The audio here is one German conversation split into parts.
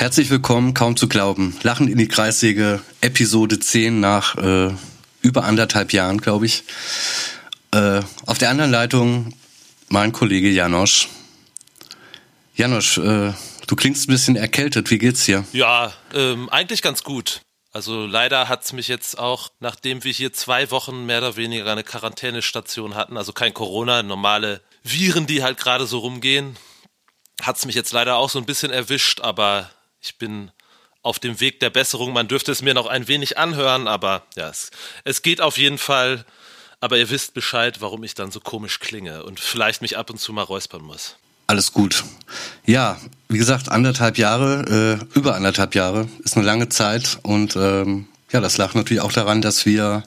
Herzlich willkommen, kaum zu glauben. Lachen in die Kreissäge, Episode 10 nach äh, über anderthalb Jahren, glaube ich. Äh, auf der anderen Leitung mein Kollege Janosch. Janosch, äh, du klingst ein bisschen erkältet. Wie geht's dir? Ja, ähm, eigentlich ganz gut. Also leider hat's mich jetzt auch, nachdem wir hier zwei Wochen mehr oder weniger eine Quarantänestation hatten, also kein Corona, normale Viren, die halt gerade so rumgehen, hat's mich jetzt leider auch so ein bisschen erwischt, aber ich bin auf dem Weg der Besserung. Man dürfte es mir noch ein wenig anhören, aber ja, es, es geht auf jeden Fall. Aber ihr wisst Bescheid, warum ich dann so komisch klinge und vielleicht mich ab und zu mal räuspern muss. Alles gut. Ja, wie gesagt, anderthalb Jahre, äh, über anderthalb Jahre ist eine lange Zeit und ähm, ja, das lag natürlich auch daran, dass wir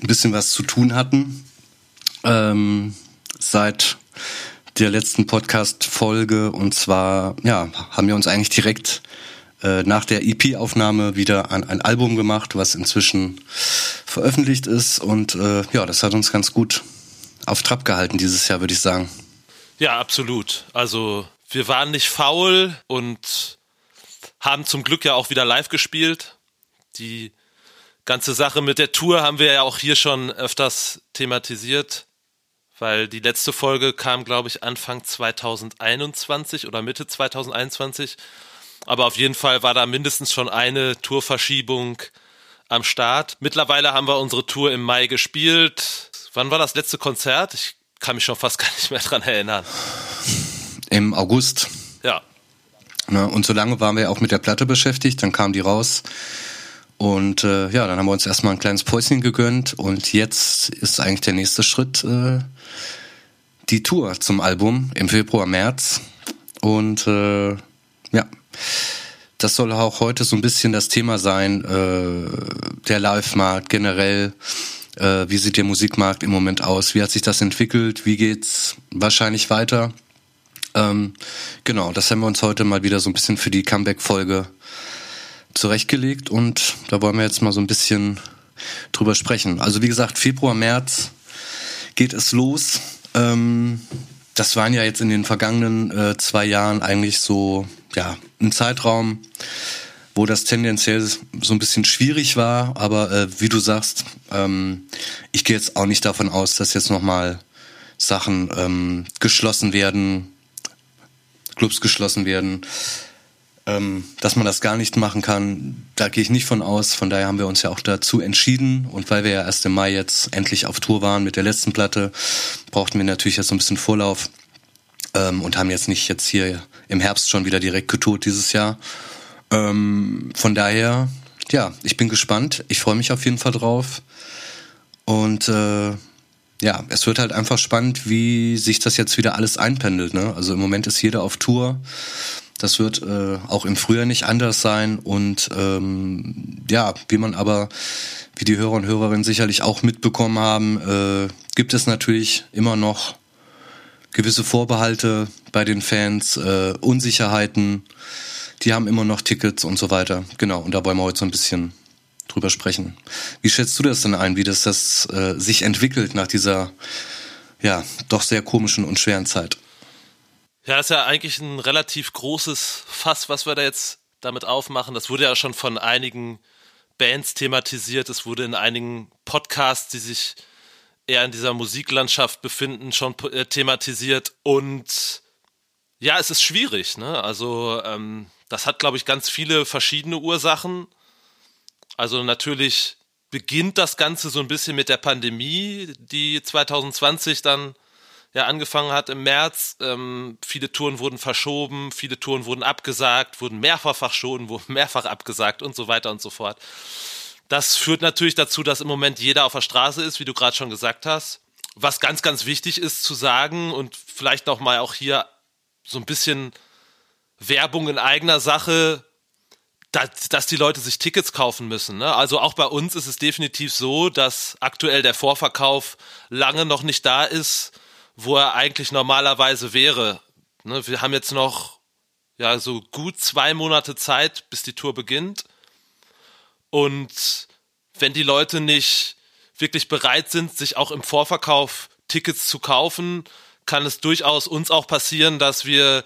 ein bisschen was zu tun hatten. Ähm, seit der letzten Podcast-Folge und zwar, ja, haben wir uns eigentlich direkt äh, nach der EP-Aufnahme wieder an ein Album gemacht, was inzwischen veröffentlicht ist und äh, ja, das hat uns ganz gut auf Trab gehalten dieses Jahr, würde ich sagen. Ja, absolut. Also wir waren nicht faul und haben zum Glück ja auch wieder live gespielt. Die ganze Sache mit der Tour haben wir ja auch hier schon öfters thematisiert weil die letzte Folge kam, glaube ich, Anfang 2021 oder Mitte 2021. Aber auf jeden Fall war da mindestens schon eine Tourverschiebung am Start. Mittlerweile haben wir unsere Tour im Mai gespielt. Wann war das letzte Konzert? Ich kann mich schon fast gar nicht mehr dran erinnern. Im August. Ja. Ne, und so lange waren wir auch mit der Platte beschäftigt, dann kam die raus. Und äh, ja, dann haben wir uns erstmal ein kleines Päuschen gegönnt und jetzt ist eigentlich der nächste Schritt äh, die Tour zum Album im Februar, März. Und äh, ja, das soll auch heute so ein bisschen das Thema sein, äh, der Live-Markt generell. Äh, wie sieht der Musikmarkt im Moment aus? Wie hat sich das entwickelt? Wie geht's wahrscheinlich weiter? Ähm, genau, das haben wir uns heute mal wieder so ein bisschen für die Comeback-Folge zurechtgelegt und da wollen wir jetzt mal so ein bisschen drüber sprechen. Also wie gesagt, Februar, März geht es los. Ähm, das waren ja jetzt in den vergangenen äh, zwei Jahren eigentlich so ja ein Zeitraum, wo das tendenziell so ein bisschen schwierig war. Aber äh, wie du sagst, ähm, ich gehe jetzt auch nicht davon aus, dass jetzt nochmal Sachen ähm, geschlossen werden, Clubs geschlossen werden ähm, dass man das gar nicht machen kann, da gehe ich nicht von aus. Von daher haben wir uns ja auch dazu entschieden. Und weil wir ja erst im Mai jetzt endlich auf Tour waren mit der letzten Platte, brauchten wir natürlich jetzt so ein bisschen Vorlauf ähm, und haben jetzt nicht jetzt hier im Herbst schon wieder direkt getourt dieses Jahr. Ähm, von daher, ja, ich bin gespannt. Ich freue mich auf jeden Fall drauf. Und äh, ja, es wird halt einfach spannend, wie sich das jetzt wieder alles einpendelt. Ne? Also im Moment ist jeder auf Tour. Das wird äh, auch im Frühjahr nicht anders sein. Und ähm, ja, wie man aber, wie die Hörer und Hörerinnen sicherlich auch mitbekommen haben, äh, gibt es natürlich immer noch gewisse Vorbehalte bei den Fans, äh, Unsicherheiten. Die haben immer noch Tickets und so weiter. Genau, und da wollen wir heute so ein bisschen drüber sprechen. Wie schätzt du das denn ein, wie das, das äh, sich entwickelt nach dieser ja doch sehr komischen und schweren Zeit? Ja, das ist ja eigentlich ein relativ großes Fass, was wir da jetzt damit aufmachen. Das wurde ja schon von einigen Bands thematisiert. Es wurde in einigen Podcasts, die sich eher in dieser Musiklandschaft befinden, schon äh, thematisiert. Und ja, es ist schwierig. Ne? Also ähm, das hat, glaube ich, ganz viele verschiedene Ursachen. Also natürlich beginnt das Ganze so ein bisschen mit der Pandemie, die 2020 dann ja angefangen hat im März. Ähm, viele Touren wurden verschoben, viele Touren wurden abgesagt, wurden mehrfach verschoben, wurden mehrfach abgesagt und so weiter und so fort. Das führt natürlich dazu, dass im Moment jeder auf der Straße ist, wie du gerade schon gesagt hast. Was ganz, ganz wichtig ist zu sagen und vielleicht noch mal auch hier so ein bisschen Werbung in eigener Sache, dass, dass die Leute sich Tickets kaufen müssen. Ne? Also auch bei uns ist es definitiv so, dass aktuell der Vorverkauf lange noch nicht da ist wo er eigentlich normalerweise wäre. Ne, wir haben jetzt noch ja so gut zwei Monate Zeit, bis die Tour beginnt. Und wenn die Leute nicht wirklich bereit sind, sich auch im Vorverkauf Tickets zu kaufen, kann es durchaus uns auch passieren, dass wir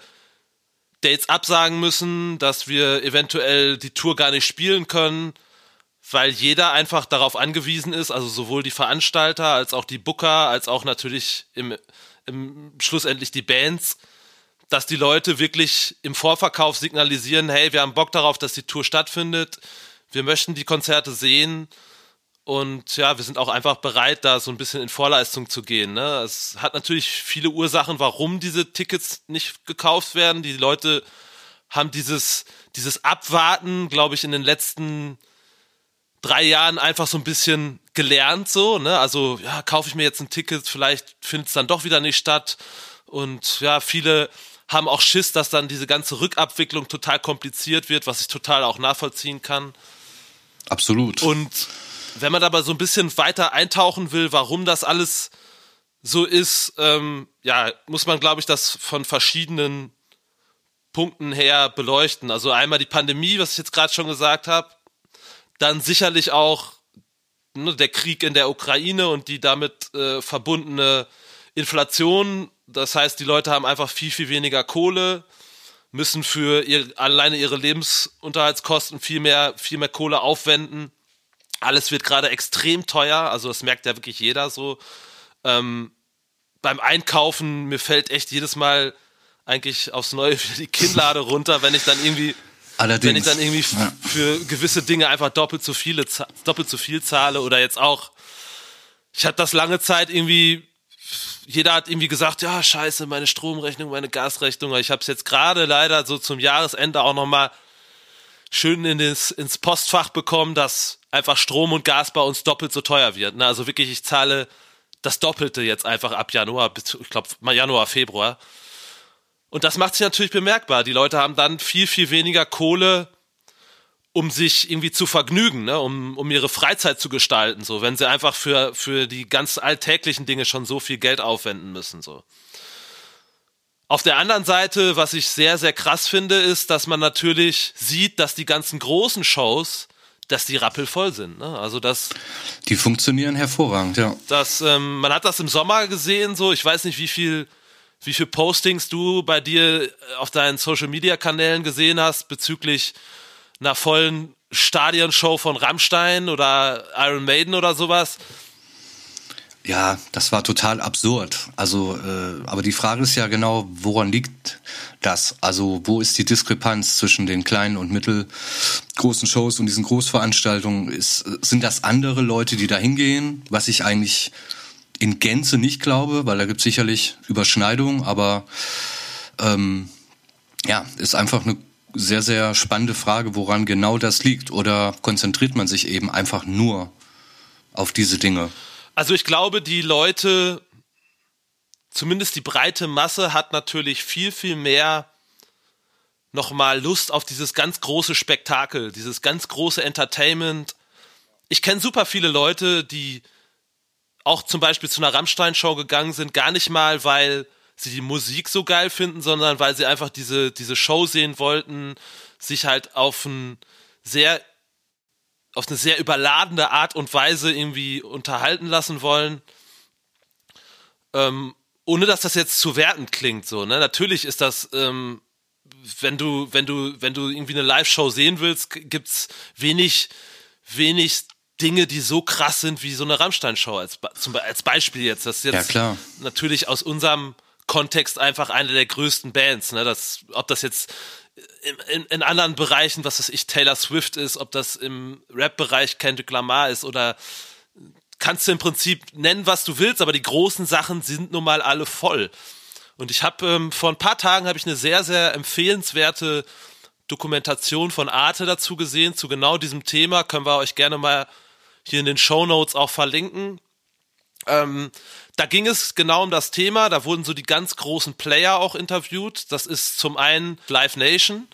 Dates absagen müssen, dass wir eventuell die Tour gar nicht spielen können, weil jeder einfach darauf angewiesen ist, also sowohl die Veranstalter als auch die Booker, als auch natürlich im, im schlussendlich die Bands, dass die Leute wirklich im Vorverkauf signalisieren, hey, wir haben Bock darauf, dass die Tour stattfindet, wir möchten die Konzerte sehen und ja, wir sind auch einfach bereit, da so ein bisschen in Vorleistung zu gehen. Ne? Es hat natürlich viele Ursachen, warum diese Tickets nicht gekauft werden. Die Leute haben dieses, dieses Abwarten, glaube ich, in den letzten drei Jahren einfach so ein bisschen gelernt, so, ne? Also, ja, kaufe ich mir jetzt ein Ticket, vielleicht findet es dann doch wieder nicht statt. Und ja, viele haben auch Schiss, dass dann diese ganze Rückabwicklung total kompliziert wird, was ich total auch nachvollziehen kann. Absolut. Und wenn man aber so ein bisschen weiter eintauchen will, warum das alles so ist, ähm, ja, muss man, glaube ich, das von verschiedenen Punkten her beleuchten. Also einmal die Pandemie, was ich jetzt gerade schon gesagt habe, dann sicherlich auch ne, der Krieg in der Ukraine und die damit äh, verbundene Inflation. Das heißt, die Leute haben einfach viel, viel weniger Kohle, müssen für ihr, alleine ihre Lebensunterhaltskosten viel mehr, viel mehr Kohle aufwenden. Alles wird gerade extrem teuer, also das merkt ja wirklich jeder so. Ähm, beim Einkaufen, mir fällt echt jedes Mal eigentlich aufs Neue die Kinnlade runter, wenn ich dann irgendwie Allerdings. wenn ich dann irgendwie ja. für gewisse Dinge einfach doppelt so viele doppelt so viel zahle oder jetzt auch ich hatte das lange Zeit irgendwie jeder hat irgendwie gesagt, ja, scheiße, meine Stromrechnung, meine Gasrechnung. Ich habe es jetzt gerade leider so zum Jahresende auch nochmal schön in das, ins Postfach bekommen, dass einfach Strom und Gas bei uns doppelt so teuer wird. Ne? Also wirklich, ich zahle das Doppelte jetzt einfach ab Januar, bis, ich glaube, Januar, Februar. Und das macht sich natürlich bemerkbar. Die Leute haben dann viel, viel weniger Kohle, um sich irgendwie zu vergnügen, ne? um, um ihre Freizeit zu gestalten, so, wenn sie einfach für, für die ganz alltäglichen Dinge schon so viel Geld aufwenden müssen. So. Auf der anderen Seite, was ich sehr, sehr krass finde, ist, dass man natürlich sieht, dass die ganzen großen Shows, dass die rappelvoll sind. Ne? Also das. Die funktionieren hervorragend, ja. Das, ähm, man hat das im Sommer gesehen, so, ich weiß nicht, wie viel, wie viel Postings du bei dir äh, auf deinen Social Media Kanälen gesehen hast bezüglich einer vollen Stadionshow von Rammstein oder Iron Maiden oder sowas. Ja, das war total absurd. Also, äh, aber die Frage ist ja genau, woran liegt das? Also, wo ist die Diskrepanz zwischen den kleinen und mittelgroßen Shows und diesen Großveranstaltungen? Ist, sind das andere Leute, die da hingehen, was ich eigentlich in Gänze nicht glaube, weil da gibt es sicherlich Überschneidungen, aber ähm, ja, ist einfach eine sehr, sehr spannende Frage, woran genau das liegt. Oder konzentriert man sich eben einfach nur auf diese Dinge? Also ich glaube, die Leute, zumindest die breite Masse, hat natürlich viel, viel mehr nochmal Lust auf dieses ganz große Spektakel, dieses ganz große Entertainment. Ich kenne super viele Leute, die auch zum Beispiel zu einer Rammstein-Show gegangen sind, gar nicht mal, weil sie die Musik so geil finden, sondern weil sie einfach diese, diese Show sehen wollten, sich halt auf ein sehr auf eine sehr überladene Art und Weise irgendwie unterhalten lassen wollen. Ähm, ohne dass das jetzt zu werten klingt, so, ne? Natürlich ist das, ähm, wenn du, wenn du, wenn du irgendwie eine Live-Show sehen willst, gibt's wenig, wenig Dinge, die so krass sind wie so eine Rammstein-Show als, zum, als Beispiel jetzt. Das ist jetzt ja, klar. natürlich aus unserem Kontext einfach eine der größten Bands, ne? Das, ob das jetzt in, in anderen Bereichen, was weiß ich, Taylor Swift ist, ob das im Rap-Bereich Kendrick Lamar ist oder kannst du im Prinzip nennen, was du willst, aber die großen Sachen sind nun mal alle voll. Und ich habe ähm, vor ein paar Tagen habe ich eine sehr sehr empfehlenswerte Dokumentation von Arte dazu gesehen zu genau diesem Thema. Können wir euch gerne mal hier in den Show Notes auch verlinken. Ähm, da ging es genau um das Thema. Da wurden so die ganz großen Player auch interviewt. Das ist zum einen Live Nation.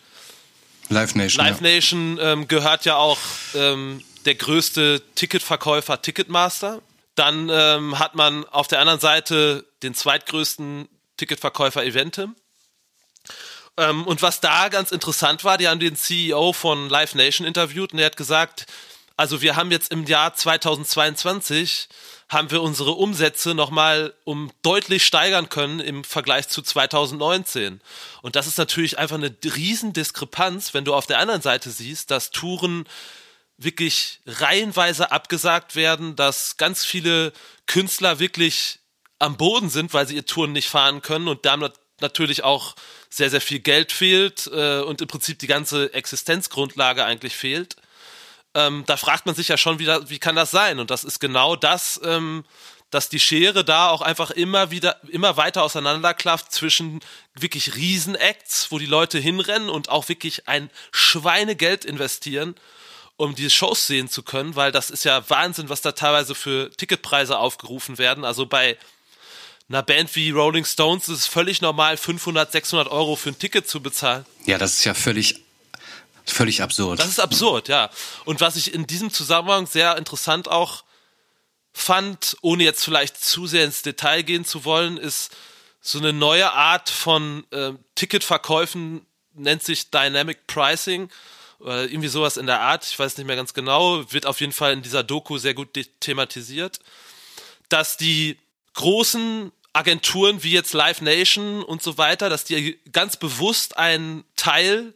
Live Nation. Live ja. Nation ähm, gehört ja auch ähm, der größte Ticketverkäufer Ticketmaster. Dann ähm, hat man auf der anderen Seite den zweitgrößten Ticketverkäufer Eventim. Ähm, und was da ganz interessant war, die haben den CEO von Live Nation interviewt und der hat gesagt, Also wir haben jetzt im Jahr 2022 haben wir unsere Umsätze nochmal um deutlich steigern können im Vergleich zu 2019. Und das ist natürlich einfach eine Riesendiskrepanz, wenn du auf der anderen Seite siehst, dass Touren wirklich reihenweise abgesagt werden, dass ganz viele Künstler wirklich am Boden sind, weil sie ihr Touren nicht fahren können und damit natürlich auch sehr, sehr viel Geld fehlt äh, und im Prinzip die ganze Existenzgrundlage eigentlich fehlt. Ähm, da fragt man sich ja schon wieder, wie kann das sein? Und das ist genau das, ähm, dass die Schere da auch einfach immer wieder, immer weiter auseinanderklafft zwischen wirklich Riesenacts, wo die Leute hinrennen und auch wirklich ein Schweinegeld investieren, um diese Shows sehen zu können, weil das ist ja Wahnsinn, was da teilweise für Ticketpreise aufgerufen werden. Also bei einer Band wie Rolling Stones ist es völlig normal, 500, 600 Euro für ein Ticket zu bezahlen. Ja, das ist ja völlig Völlig absurd. Das ist absurd, ja. Und was ich in diesem Zusammenhang sehr interessant auch fand, ohne jetzt vielleicht zu sehr ins Detail gehen zu wollen, ist so eine neue Art von äh, Ticketverkäufen, nennt sich Dynamic Pricing oder irgendwie sowas in der Art, ich weiß nicht mehr ganz genau, wird auf jeden Fall in dieser Doku sehr gut thematisiert, dass die großen Agenturen wie jetzt Live Nation und so weiter, dass die ganz bewusst einen Teil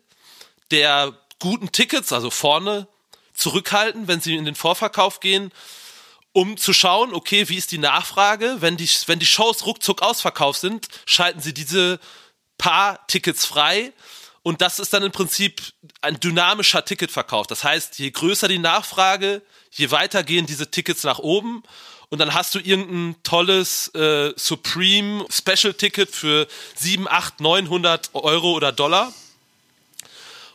der guten Tickets, also vorne, zurückhalten, wenn sie in den Vorverkauf gehen, um zu schauen, okay, wie ist die Nachfrage? Wenn die, wenn die Shows ruckzuck ausverkauft sind, schalten sie diese paar Tickets frei. Und das ist dann im Prinzip ein dynamischer Ticketverkauf. Das heißt, je größer die Nachfrage, je weiter gehen diese Tickets nach oben. Und dann hast du irgendein tolles äh, Supreme Special Ticket für 7, 8, 900 Euro oder Dollar.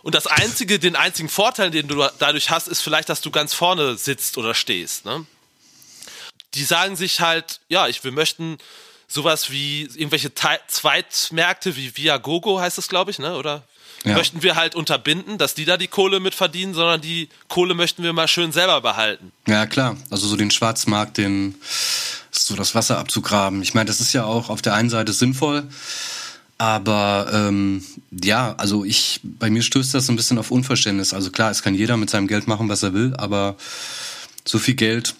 Und das einzige, den einzigen Vorteil, den du dadurch hast, ist vielleicht, dass du ganz vorne sitzt oder stehst. Ne? Die sagen sich halt, ja, ich, wir möchten sowas wie irgendwelche Te Zweitmärkte wie Viagogo heißt es, glaube ich, ne? Oder ja. möchten wir halt unterbinden, dass die da die Kohle mit verdienen, sondern die Kohle möchten wir mal schön selber behalten. Ja, klar. Also so den Schwarzmarkt, den so das Wasser abzugraben. Ich meine, das ist ja auch auf der einen Seite sinnvoll, aber ähm, ja, also ich, bei mir stößt das ein bisschen auf Unverständnis. Also klar, es kann jeder mit seinem Geld machen, was er will, aber so viel Geld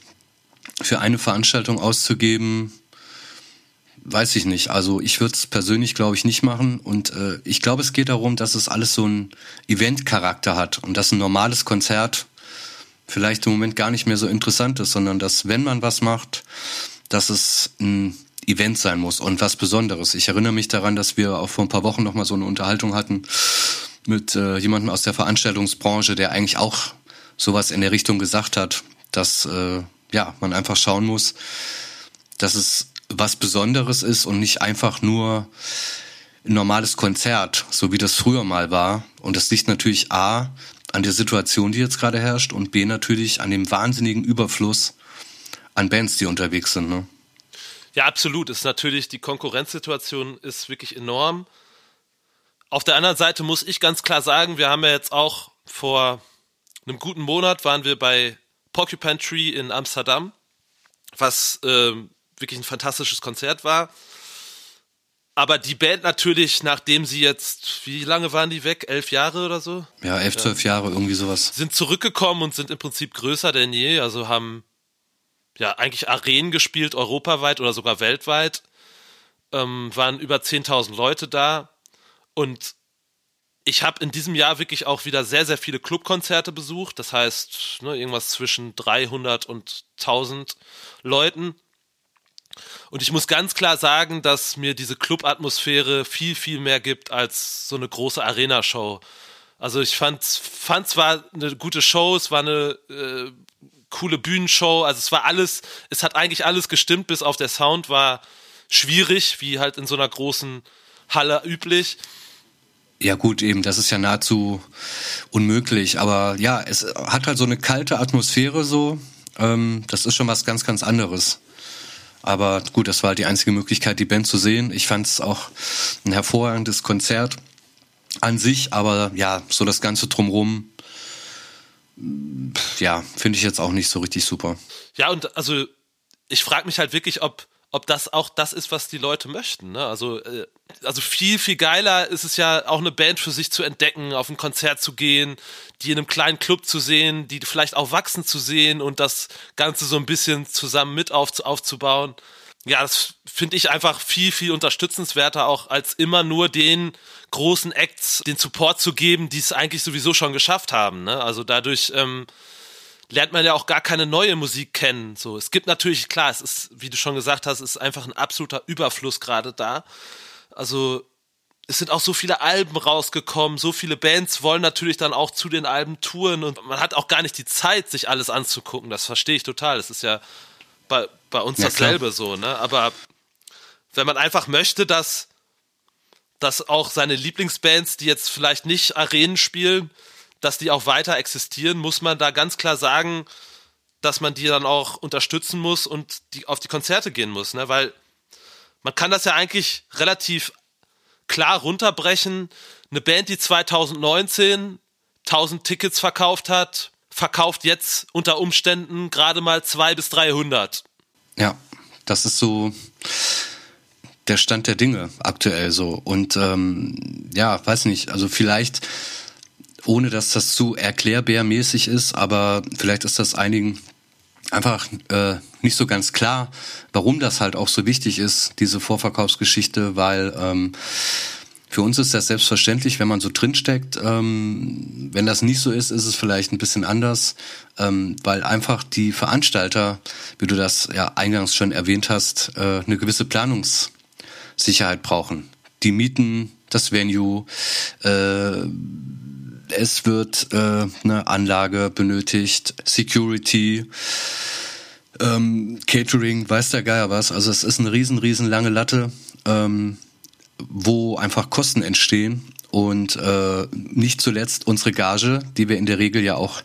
für eine Veranstaltung auszugeben, weiß ich nicht. Also ich würde es persönlich, glaube ich, nicht machen. Und äh, ich glaube, es geht darum, dass es alles so einen Event-Charakter hat und dass ein normales Konzert vielleicht im Moment gar nicht mehr so interessant ist, sondern dass, wenn man was macht, dass es ein Event sein muss und was Besonderes. Ich erinnere mich daran, dass wir auch vor ein paar Wochen noch mal so eine Unterhaltung hatten mit äh, jemandem aus der Veranstaltungsbranche, der eigentlich auch sowas in der Richtung gesagt hat, dass äh, ja man einfach schauen muss, dass es was Besonderes ist und nicht einfach nur ein normales Konzert, so wie das früher mal war. Und das liegt natürlich A an der Situation, die jetzt gerade herrscht, und B natürlich an dem wahnsinnigen Überfluss an Bands, die unterwegs sind. Ne? Ja, absolut. Ist natürlich, die Konkurrenzsituation ist wirklich enorm. Auf der anderen Seite muss ich ganz klar sagen, wir haben ja jetzt auch vor einem guten Monat waren wir bei Porcupine Tree in Amsterdam, was äh, wirklich ein fantastisches Konzert war. Aber die Band natürlich, nachdem sie jetzt, wie lange waren die weg? Elf Jahre oder so? Ja, elf, zwölf ja. Jahre, irgendwie sowas. Sind zurückgekommen und sind im Prinzip größer denn je. Also haben ja, eigentlich Arenen gespielt, europaweit oder sogar weltweit. Ähm, waren über 10.000 Leute da. Und ich habe in diesem Jahr wirklich auch wieder sehr, sehr viele Clubkonzerte besucht. Das heißt, ne, irgendwas zwischen 300 und 1000 Leuten. Und ich muss ganz klar sagen, dass mir diese Club-Atmosphäre viel, viel mehr gibt als so eine große Arena-Show. Also ich fand, fand zwar eine gute Show, es war eine äh, coole Bühnenshow. Also es war alles, es hat eigentlich alles gestimmt, bis auf der Sound war schwierig, wie halt in so einer großen Halle üblich. Ja gut, eben, das ist ja nahezu unmöglich. Aber ja, es hat halt so eine kalte Atmosphäre so. Ähm, das ist schon was ganz, ganz anderes. Aber gut, das war halt die einzige Möglichkeit, die Band zu sehen. Ich fand es auch ein hervorragendes Konzert an sich, aber ja, so das Ganze drumrum ja, finde ich jetzt auch nicht so richtig super. Ja, und also ich frage mich halt wirklich, ob, ob das auch das ist, was die Leute möchten. Ne? Also, äh, also viel, viel geiler ist es ja auch eine Band für sich zu entdecken, auf ein Konzert zu gehen, die in einem kleinen Club zu sehen, die vielleicht auch wachsen zu sehen und das Ganze so ein bisschen zusammen mit auf, aufzubauen. Ja, das finde ich einfach viel, viel unterstützenswerter, auch als immer nur den großen Acts den Support zu geben, die es eigentlich sowieso schon geschafft haben. Ne? Also dadurch ähm, lernt man ja auch gar keine neue Musik kennen. So, es gibt natürlich, klar, es ist, wie du schon gesagt hast, ist einfach ein absoluter Überfluss gerade da. Also es sind auch so viele Alben rausgekommen, so viele Bands wollen natürlich dann auch zu den Alben touren und man hat auch gar nicht die Zeit, sich alles anzugucken. Das verstehe ich total. Das ist ja bei, bei uns ja, dasselbe klar. so, ne? Aber wenn man einfach möchte, dass, dass auch seine Lieblingsbands, die jetzt vielleicht nicht Arenen spielen, dass die auch weiter existieren, muss man da ganz klar sagen, dass man die dann auch unterstützen muss und die auf die Konzerte gehen muss, ne? Weil man kann das ja eigentlich relativ klar runterbrechen. Eine Band, die 2019 1000 Tickets verkauft hat, verkauft jetzt unter Umständen gerade mal 200 bis 300. Ja, das ist so der Stand der Dinge aktuell so. Und ähm, ja, weiß nicht, also vielleicht ohne dass das zu erklärbärmäßig ist, aber vielleicht ist das einigen einfach äh, nicht so ganz klar, warum das halt auch so wichtig ist, diese Vorverkaufsgeschichte, weil ähm, für uns ist das selbstverständlich, wenn man so drinsteckt. Ähm, wenn das nicht so ist, ist es vielleicht ein bisschen anders, ähm, weil einfach die Veranstalter, wie du das ja eingangs schon erwähnt hast, äh, eine gewisse Planungssicherheit brauchen. Die mieten das Venue, äh, es wird äh, eine Anlage benötigt, Security, ähm, Catering, weiß der Geier was. Also es ist eine riesen, riesen lange Latte, ähm, wo einfach Kosten entstehen und äh, nicht zuletzt unsere Gage, die wir in der Regel ja auch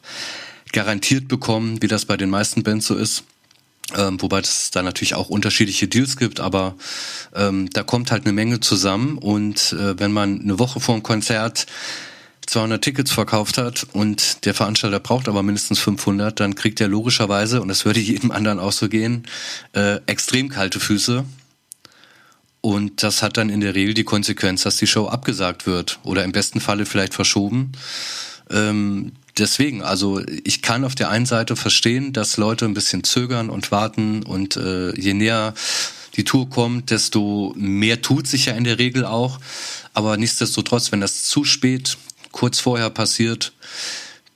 garantiert bekommen, wie das bei den meisten Bands so ist. Ähm, wobei es da natürlich auch unterschiedliche Deals gibt, aber ähm, da kommt halt eine Menge zusammen und äh, wenn man eine Woche vor dem Konzert 200 Tickets verkauft hat und der Veranstalter braucht aber mindestens 500, dann kriegt er logischerweise, und das würde jedem anderen auch so gehen, äh, extrem kalte Füße. Und das hat dann in der Regel die Konsequenz, dass die Show abgesagt wird oder im besten Falle vielleicht verschoben. Ähm, deswegen, also ich kann auf der einen Seite verstehen, dass Leute ein bisschen zögern und warten und äh, je näher die Tour kommt, desto mehr tut sich ja in der Regel auch. Aber nichtsdestotrotz, wenn das zu spät kurz vorher passiert,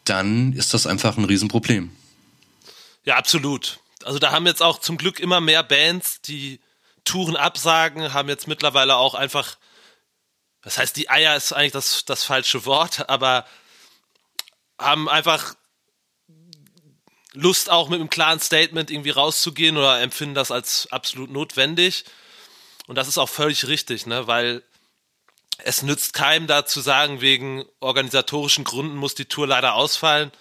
dann ist das einfach ein Riesenproblem. Ja, absolut. Also da haben jetzt auch zum Glück immer mehr Bands, die Touren absagen, haben jetzt mittlerweile auch einfach, das heißt, die Eier ist eigentlich das, das falsche Wort, aber haben einfach Lust auch mit einem klaren Statement irgendwie rauszugehen oder empfinden das als absolut notwendig. Und das ist auch völlig richtig, ne, weil es nützt keinem da zu sagen, wegen organisatorischen Gründen muss die Tour leider ausfallen,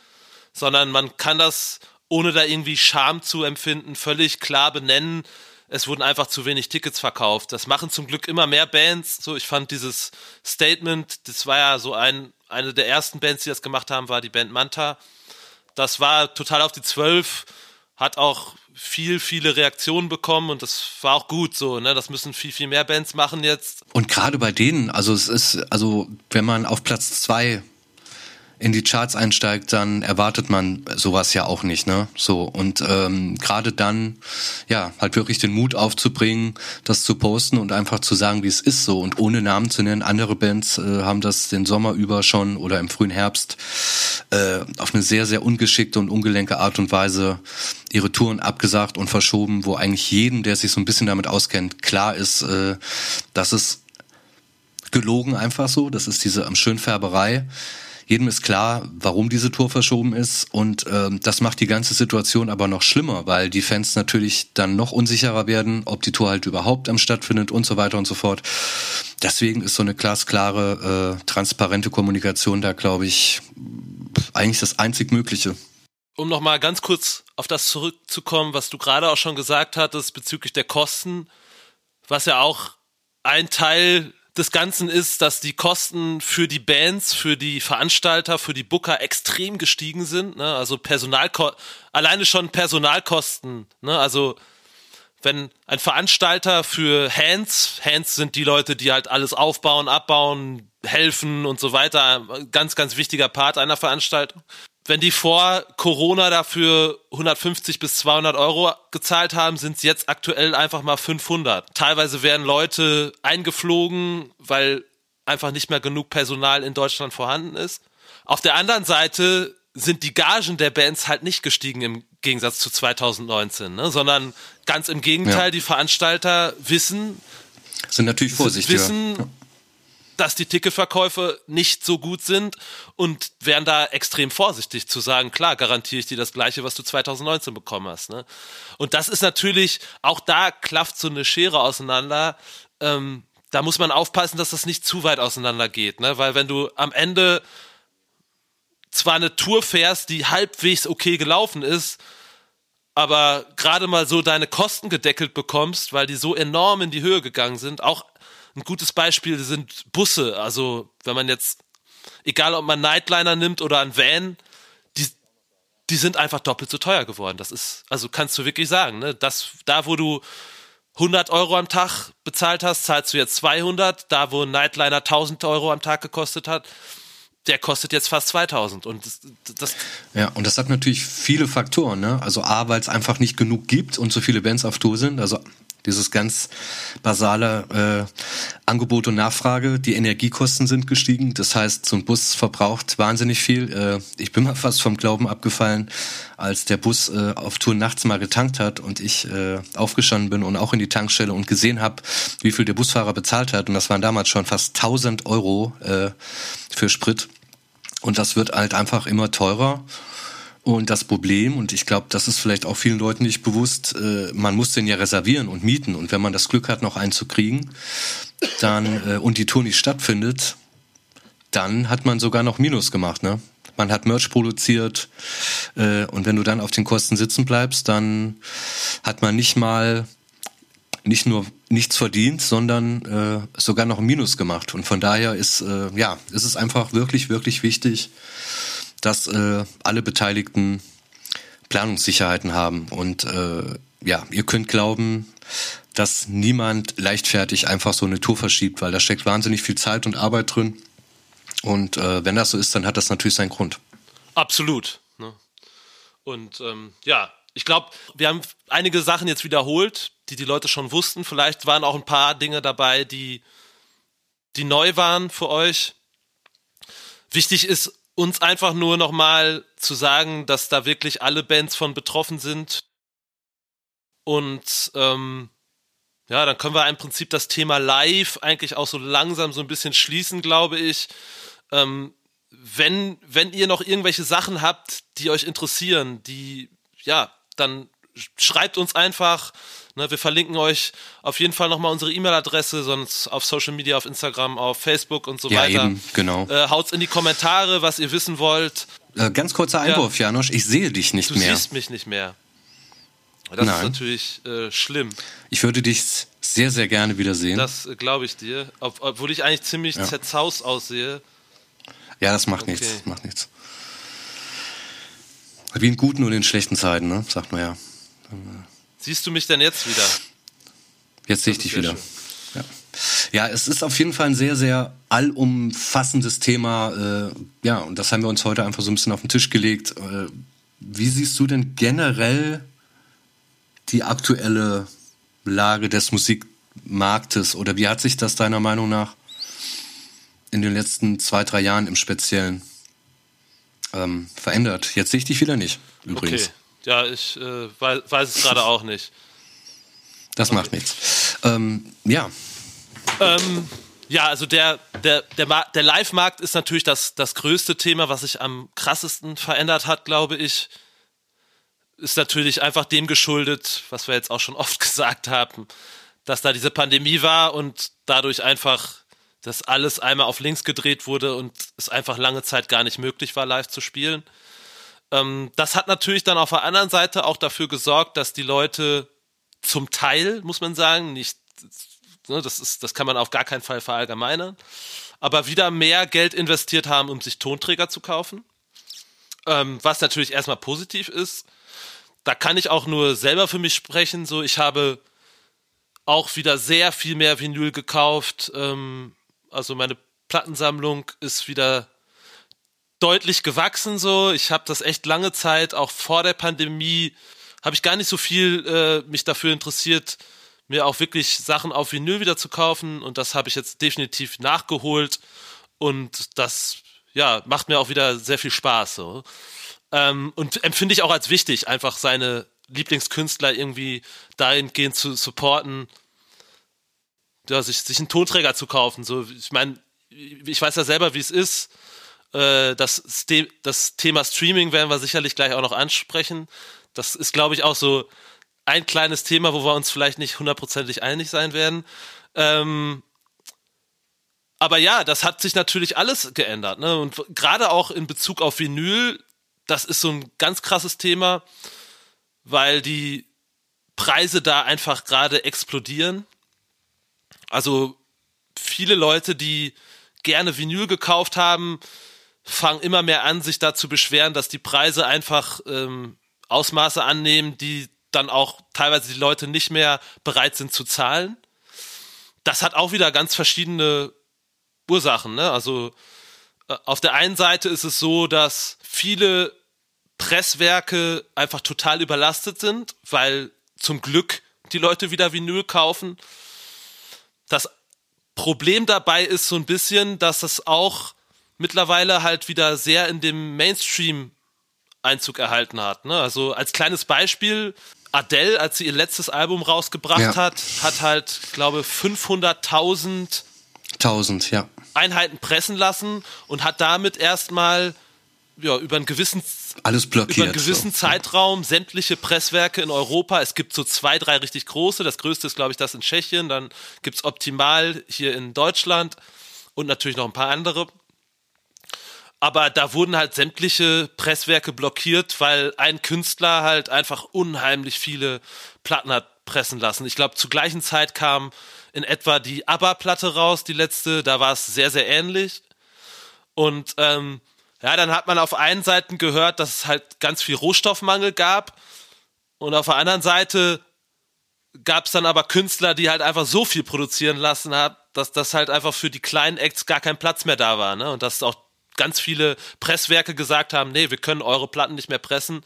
sondern man kann das, ohne da irgendwie Scham zu empfinden, völlig klar benennen. Es wurden einfach zu wenig Tickets verkauft. Das machen zum Glück immer mehr Bands. So, ich fand dieses Statement, das war ja so ein, eine der ersten Bands, die das gemacht haben, war die Band Manta. Das war total auf die Zwölf, hat auch viel, viele Reaktionen bekommen und das war auch gut so, ne? Das müssen viel, viel mehr Bands machen jetzt. Und gerade bei denen, also es ist, also wenn man auf Platz zwei in die Charts einsteigt, dann erwartet man sowas ja auch nicht, ne? So und ähm, gerade dann, ja, halt wirklich den Mut aufzubringen, das zu posten und einfach zu sagen, wie es ist, so und ohne Namen zu nennen. Andere Bands äh, haben das den Sommer über schon oder im frühen Herbst äh, auf eine sehr sehr ungeschickte und ungelenke Art und Weise ihre Touren abgesagt und verschoben, wo eigentlich jedem, der sich so ein bisschen damit auskennt, klar ist, äh, dass es gelogen einfach so. Das ist diese am Schönfärberei jedem ist klar, warum diese Tour verschoben ist und ähm, das macht die ganze Situation aber noch schlimmer, weil die Fans natürlich dann noch unsicherer werden, ob die Tour halt überhaupt am stattfindet und so weiter und so fort. Deswegen ist so eine glasklare, äh, transparente Kommunikation da, glaube ich, eigentlich das einzig Mögliche. Um nochmal ganz kurz auf das zurückzukommen, was du gerade auch schon gesagt hattest bezüglich der Kosten, was ja auch ein Teil des Ganzen ist, dass die Kosten für die Bands, für die Veranstalter, für die Booker extrem gestiegen sind. Ne? Also Personalko alleine schon Personalkosten. Ne? Also wenn ein Veranstalter für Hands, Hands sind die Leute, die halt alles aufbauen, abbauen, helfen und so weiter, ganz, ganz wichtiger Part einer Veranstaltung. Wenn die vor Corona dafür 150 bis 200 Euro gezahlt haben, sind es jetzt aktuell einfach mal 500. Teilweise werden Leute eingeflogen, weil einfach nicht mehr genug Personal in Deutschland vorhanden ist. Auf der anderen Seite sind die Gagen der Bands halt nicht gestiegen im Gegensatz zu 2019, ne? sondern ganz im Gegenteil, ja. die Veranstalter wissen, sind natürlich vorsichtiger. Wissen, ja. Dass die Ticketverkäufe nicht so gut sind und wären da extrem vorsichtig zu sagen, klar, garantiere ich dir das gleiche, was du 2019 bekommen hast. Ne? Und das ist natürlich, auch da klafft so eine Schere auseinander. Ähm, da muss man aufpassen, dass das nicht zu weit auseinander geht, ne? Weil wenn du am Ende zwar eine Tour fährst, die halbwegs okay gelaufen ist, aber gerade mal so deine Kosten gedeckelt bekommst, weil die so enorm in die Höhe gegangen sind. Auch ein gutes Beispiel sind Busse. Also wenn man jetzt, egal ob man Nightliner nimmt oder ein Van, die, die sind einfach doppelt so teuer geworden. Das ist, also kannst du wirklich sagen, ne? Das, da wo du 100 Euro am Tag bezahlt hast, zahlst du jetzt 200. Da wo ein Nightliner 1000 Euro am Tag gekostet hat, der kostet jetzt fast 2000 und das, das ja und das hat natürlich viele Faktoren ne also a weil es einfach nicht genug gibt und so viele Bands auf Tour sind also dieses ganz basale äh, Angebot und Nachfrage. Die Energiekosten sind gestiegen. Das heißt, so ein Bus verbraucht wahnsinnig viel. Äh, ich bin mal fast vom Glauben abgefallen, als der Bus äh, auf Tour nachts mal getankt hat und ich äh, aufgestanden bin und auch in die Tankstelle und gesehen habe, wie viel der Busfahrer bezahlt hat. Und das waren damals schon fast 1000 Euro äh, für Sprit. Und das wird halt einfach immer teurer. Und das Problem, und ich glaube, das ist vielleicht auch vielen Leuten nicht bewusst, äh, man muss den ja reservieren und mieten. Und wenn man das Glück hat, noch einen zu kriegen, dann äh, und die Tour nicht stattfindet, dann hat man sogar noch Minus gemacht, ne? Man hat Merch produziert äh, und wenn du dann auf den Kosten sitzen bleibst, dann hat man nicht mal nicht nur nichts verdient, sondern äh, sogar noch Minus gemacht. Und von daher ist äh, ja, ist es einfach wirklich, wirklich wichtig, dass äh, alle Beteiligten Planungssicherheiten haben. Und äh, ja, ihr könnt glauben, dass niemand leichtfertig einfach so eine Tour verschiebt, weil da steckt wahnsinnig viel Zeit und Arbeit drin. Und äh, wenn das so ist, dann hat das natürlich seinen Grund. Absolut. Ne? Und ähm, ja, ich glaube, wir haben einige Sachen jetzt wiederholt, die die Leute schon wussten. Vielleicht waren auch ein paar Dinge dabei, die, die neu waren für euch. Wichtig ist uns einfach nur nochmal zu sagen, dass da wirklich alle Bands von betroffen sind. Und ähm, ja, dann können wir im Prinzip das Thema Live eigentlich auch so langsam so ein bisschen schließen, glaube ich. Ähm, wenn, wenn ihr noch irgendwelche Sachen habt, die euch interessieren, die ja dann schreibt uns einfach. Ne, wir verlinken euch auf jeden Fall nochmal unsere E-Mail-Adresse, sonst auf Social Media, auf Instagram, auf Facebook und so ja, weiter. Eben, genau. Äh, haut's in die Kommentare, was ihr wissen wollt. Äh, ganz kurzer Einwurf, ja. Janosch, ich sehe dich nicht du mehr. Du siehst mich nicht mehr. Das Nein. ist natürlich äh, schlimm. Ich würde dich sehr, sehr gerne wiedersehen. Das äh, glaube ich dir. Ob, obwohl ich eigentlich ziemlich ja. zerzaust aussehe. Ja, das macht okay. nichts. Macht nichts. Wie in guten und in schlechten Zeiten, ne? sagt man ja. Siehst du mich denn jetzt wieder? Jetzt sehe ich dich wieder. Ja. ja. es ist auf jeden Fall ein sehr, sehr allumfassendes Thema. Äh, ja, und das haben wir uns heute einfach so ein bisschen auf den Tisch gelegt. Äh, wie siehst du denn generell die aktuelle Lage des Musikmarktes oder wie hat sich das deiner Meinung nach in den letzten zwei, drei Jahren im Speziellen ähm, verändert. Jetzt sehe ich dich wieder nicht, übrigens. Okay. Ja, ich äh, weiß, weiß, es gerade auch nicht. Das okay. macht nichts. Ähm, ja. Ähm, ja, also der, der, der, der Live-Markt ist natürlich das, das größte Thema, was sich am krassesten verändert hat, glaube ich. Ist natürlich einfach dem geschuldet, was wir jetzt auch schon oft gesagt haben, dass da diese Pandemie war und dadurch einfach dass alles einmal auf links gedreht wurde und es einfach lange Zeit gar nicht möglich war, live zu spielen. Ähm, das hat natürlich dann auf der anderen Seite auch dafür gesorgt, dass die Leute zum Teil, muss man sagen, nicht, ne, das ist, das kann man auf gar keinen Fall verallgemeinern, aber wieder mehr Geld investiert haben, um sich Tonträger zu kaufen. Ähm, was natürlich erstmal positiv ist. da kann ich auch nur selber für mich sprechen. So, ich habe auch wieder sehr viel mehr Vinyl gekauft. Ähm, also meine Plattensammlung ist wieder deutlich gewachsen. So, ich habe das echt lange Zeit, auch vor der Pandemie, habe ich gar nicht so viel äh, mich dafür interessiert, mir auch wirklich Sachen auf Vinyl wieder zu kaufen. Und das habe ich jetzt definitiv nachgeholt. Und das ja macht mir auch wieder sehr viel Spaß. So. Ähm, und empfinde ich auch als wichtig, einfach seine Lieblingskünstler irgendwie dahingehend zu supporten, ja, sich, sich einen Tonträger zu kaufen. So, ich meine, ich weiß ja selber, wie es ist. Äh, das, das Thema Streaming werden wir sicherlich gleich auch noch ansprechen. Das ist, glaube ich, auch so ein kleines Thema, wo wir uns vielleicht nicht hundertprozentig einig sein werden. Ähm, aber ja, das hat sich natürlich alles geändert. Ne? Und gerade auch in Bezug auf Vinyl, das ist so ein ganz krasses Thema, weil die Preise da einfach gerade explodieren. Also viele Leute, die gerne Vinyl gekauft haben, fangen immer mehr an, sich da zu beschweren, dass die Preise einfach ähm, Ausmaße annehmen, die dann auch teilweise die Leute nicht mehr bereit sind zu zahlen. Das hat auch wieder ganz verschiedene Ursachen. Ne? Also äh, auf der einen Seite ist es so, dass viele Presswerke einfach total überlastet sind, weil zum Glück die Leute wieder Vinyl kaufen. Das Problem dabei ist so ein bisschen, dass es auch mittlerweile halt wieder sehr in dem Mainstream Einzug erhalten hat. Ne? Also als kleines Beispiel, Adele, als sie ihr letztes Album rausgebracht ja. hat, hat halt, glaube 500.000 1000, ja. Einheiten pressen lassen und hat damit erstmal ja, über einen gewissen alles blockiert. Über einen gewissen so. Zeitraum sämtliche Presswerke in Europa. Es gibt so zwei, drei richtig große. Das größte ist, glaube ich, das in Tschechien. Dann gibt es Optimal hier in Deutschland und natürlich noch ein paar andere. Aber da wurden halt sämtliche Presswerke blockiert, weil ein Künstler halt einfach unheimlich viele Platten hat pressen lassen. Ich glaube, zur gleichen Zeit kam in etwa die ABBA-Platte raus, die letzte. Da war es sehr, sehr ähnlich. Und ähm, ja, dann hat man auf einen Seite gehört, dass es halt ganz viel Rohstoffmangel gab. Und auf der anderen Seite gab es dann aber Künstler, die halt einfach so viel produzieren lassen hat, dass das halt einfach für die kleinen Acts gar kein Platz mehr da war. Ne? Und dass auch ganz viele Presswerke gesagt haben, nee, wir können eure Platten nicht mehr pressen.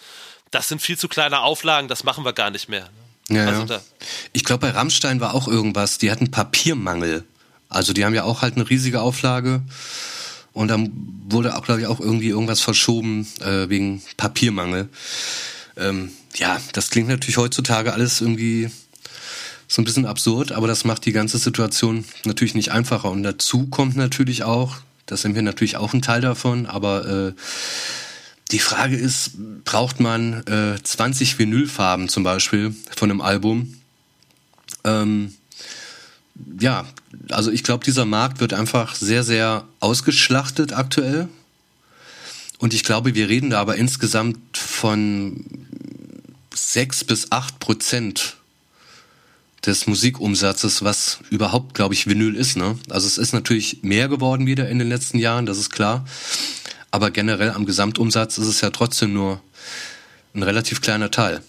Das sind viel zu kleine Auflagen, das machen wir gar nicht mehr. Ja, also ja. Ich glaube, bei Rammstein war auch irgendwas, die hatten Papiermangel. Also die haben ja auch halt eine riesige Auflage. Und dann wurde auch, glaube ich, auch irgendwie irgendwas verschoben äh, wegen Papiermangel. Ähm, ja, das klingt natürlich heutzutage alles irgendwie so ein bisschen absurd, aber das macht die ganze Situation natürlich nicht einfacher. Und dazu kommt natürlich auch, das sind wir natürlich auch ein Teil davon, aber äh, die Frage ist, braucht man äh, 20 Vinylfarben zum Beispiel von einem Album? Ähm, ja, also ich glaube, dieser Markt wird einfach sehr, sehr ausgeschlachtet aktuell. Und ich glaube, wir reden da aber insgesamt von sechs bis acht Prozent des Musikumsatzes, was überhaupt, glaube ich, Vinyl ist. Ne? Also es ist natürlich mehr geworden wieder in den letzten Jahren, das ist klar. Aber generell am Gesamtumsatz ist es ja trotzdem nur ein relativ kleiner Teil.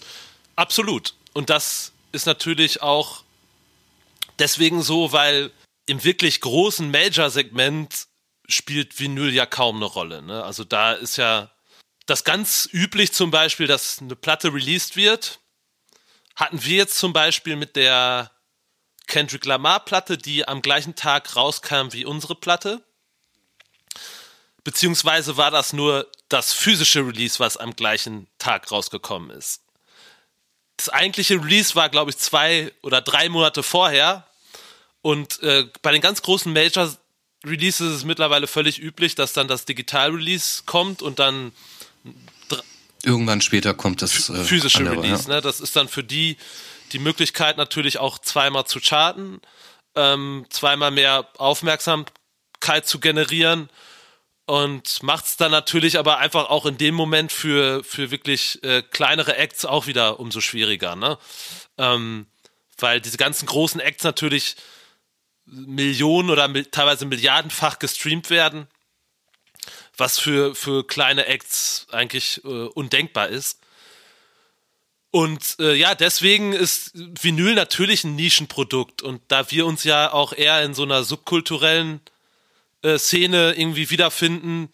Absolut. Und das ist natürlich auch deswegen so, weil im wirklich großen Major-Segment spielt Vinyl ja kaum eine Rolle. Ne? Also da ist ja das ganz üblich zum Beispiel, dass eine Platte released wird. Hatten wir jetzt zum Beispiel mit der Kendrick Lamar-Platte, die am gleichen Tag rauskam wie unsere Platte. Beziehungsweise war das nur das physische Release, was am gleichen Tag rausgekommen ist. Das eigentliche Release war, glaube ich, zwei oder drei Monate vorher. Und äh, bei den ganz großen Major Releases ist es mittlerweile völlig üblich, dass dann das Digital-Release kommt und dann irgendwann später kommt das äh, physische andere, Release. Ja. Ne? Das ist dann für die die Möglichkeit natürlich auch zweimal zu charten, ähm, zweimal mehr Aufmerksamkeit zu generieren und macht es dann natürlich aber einfach auch in dem Moment für, für wirklich äh, kleinere Acts auch wieder umso schwieriger, ne? Ähm, weil diese ganzen großen Acts natürlich Millionen oder teilweise milliardenfach gestreamt werden, was für, für kleine Acts eigentlich äh, undenkbar ist. Und äh, ja, deswegen ist Vinyl natürlich ein Nischenprodukt. Und da wir uns ja auch eher in so einer subkulturellen äh, Szene irgendwie wiederfinden,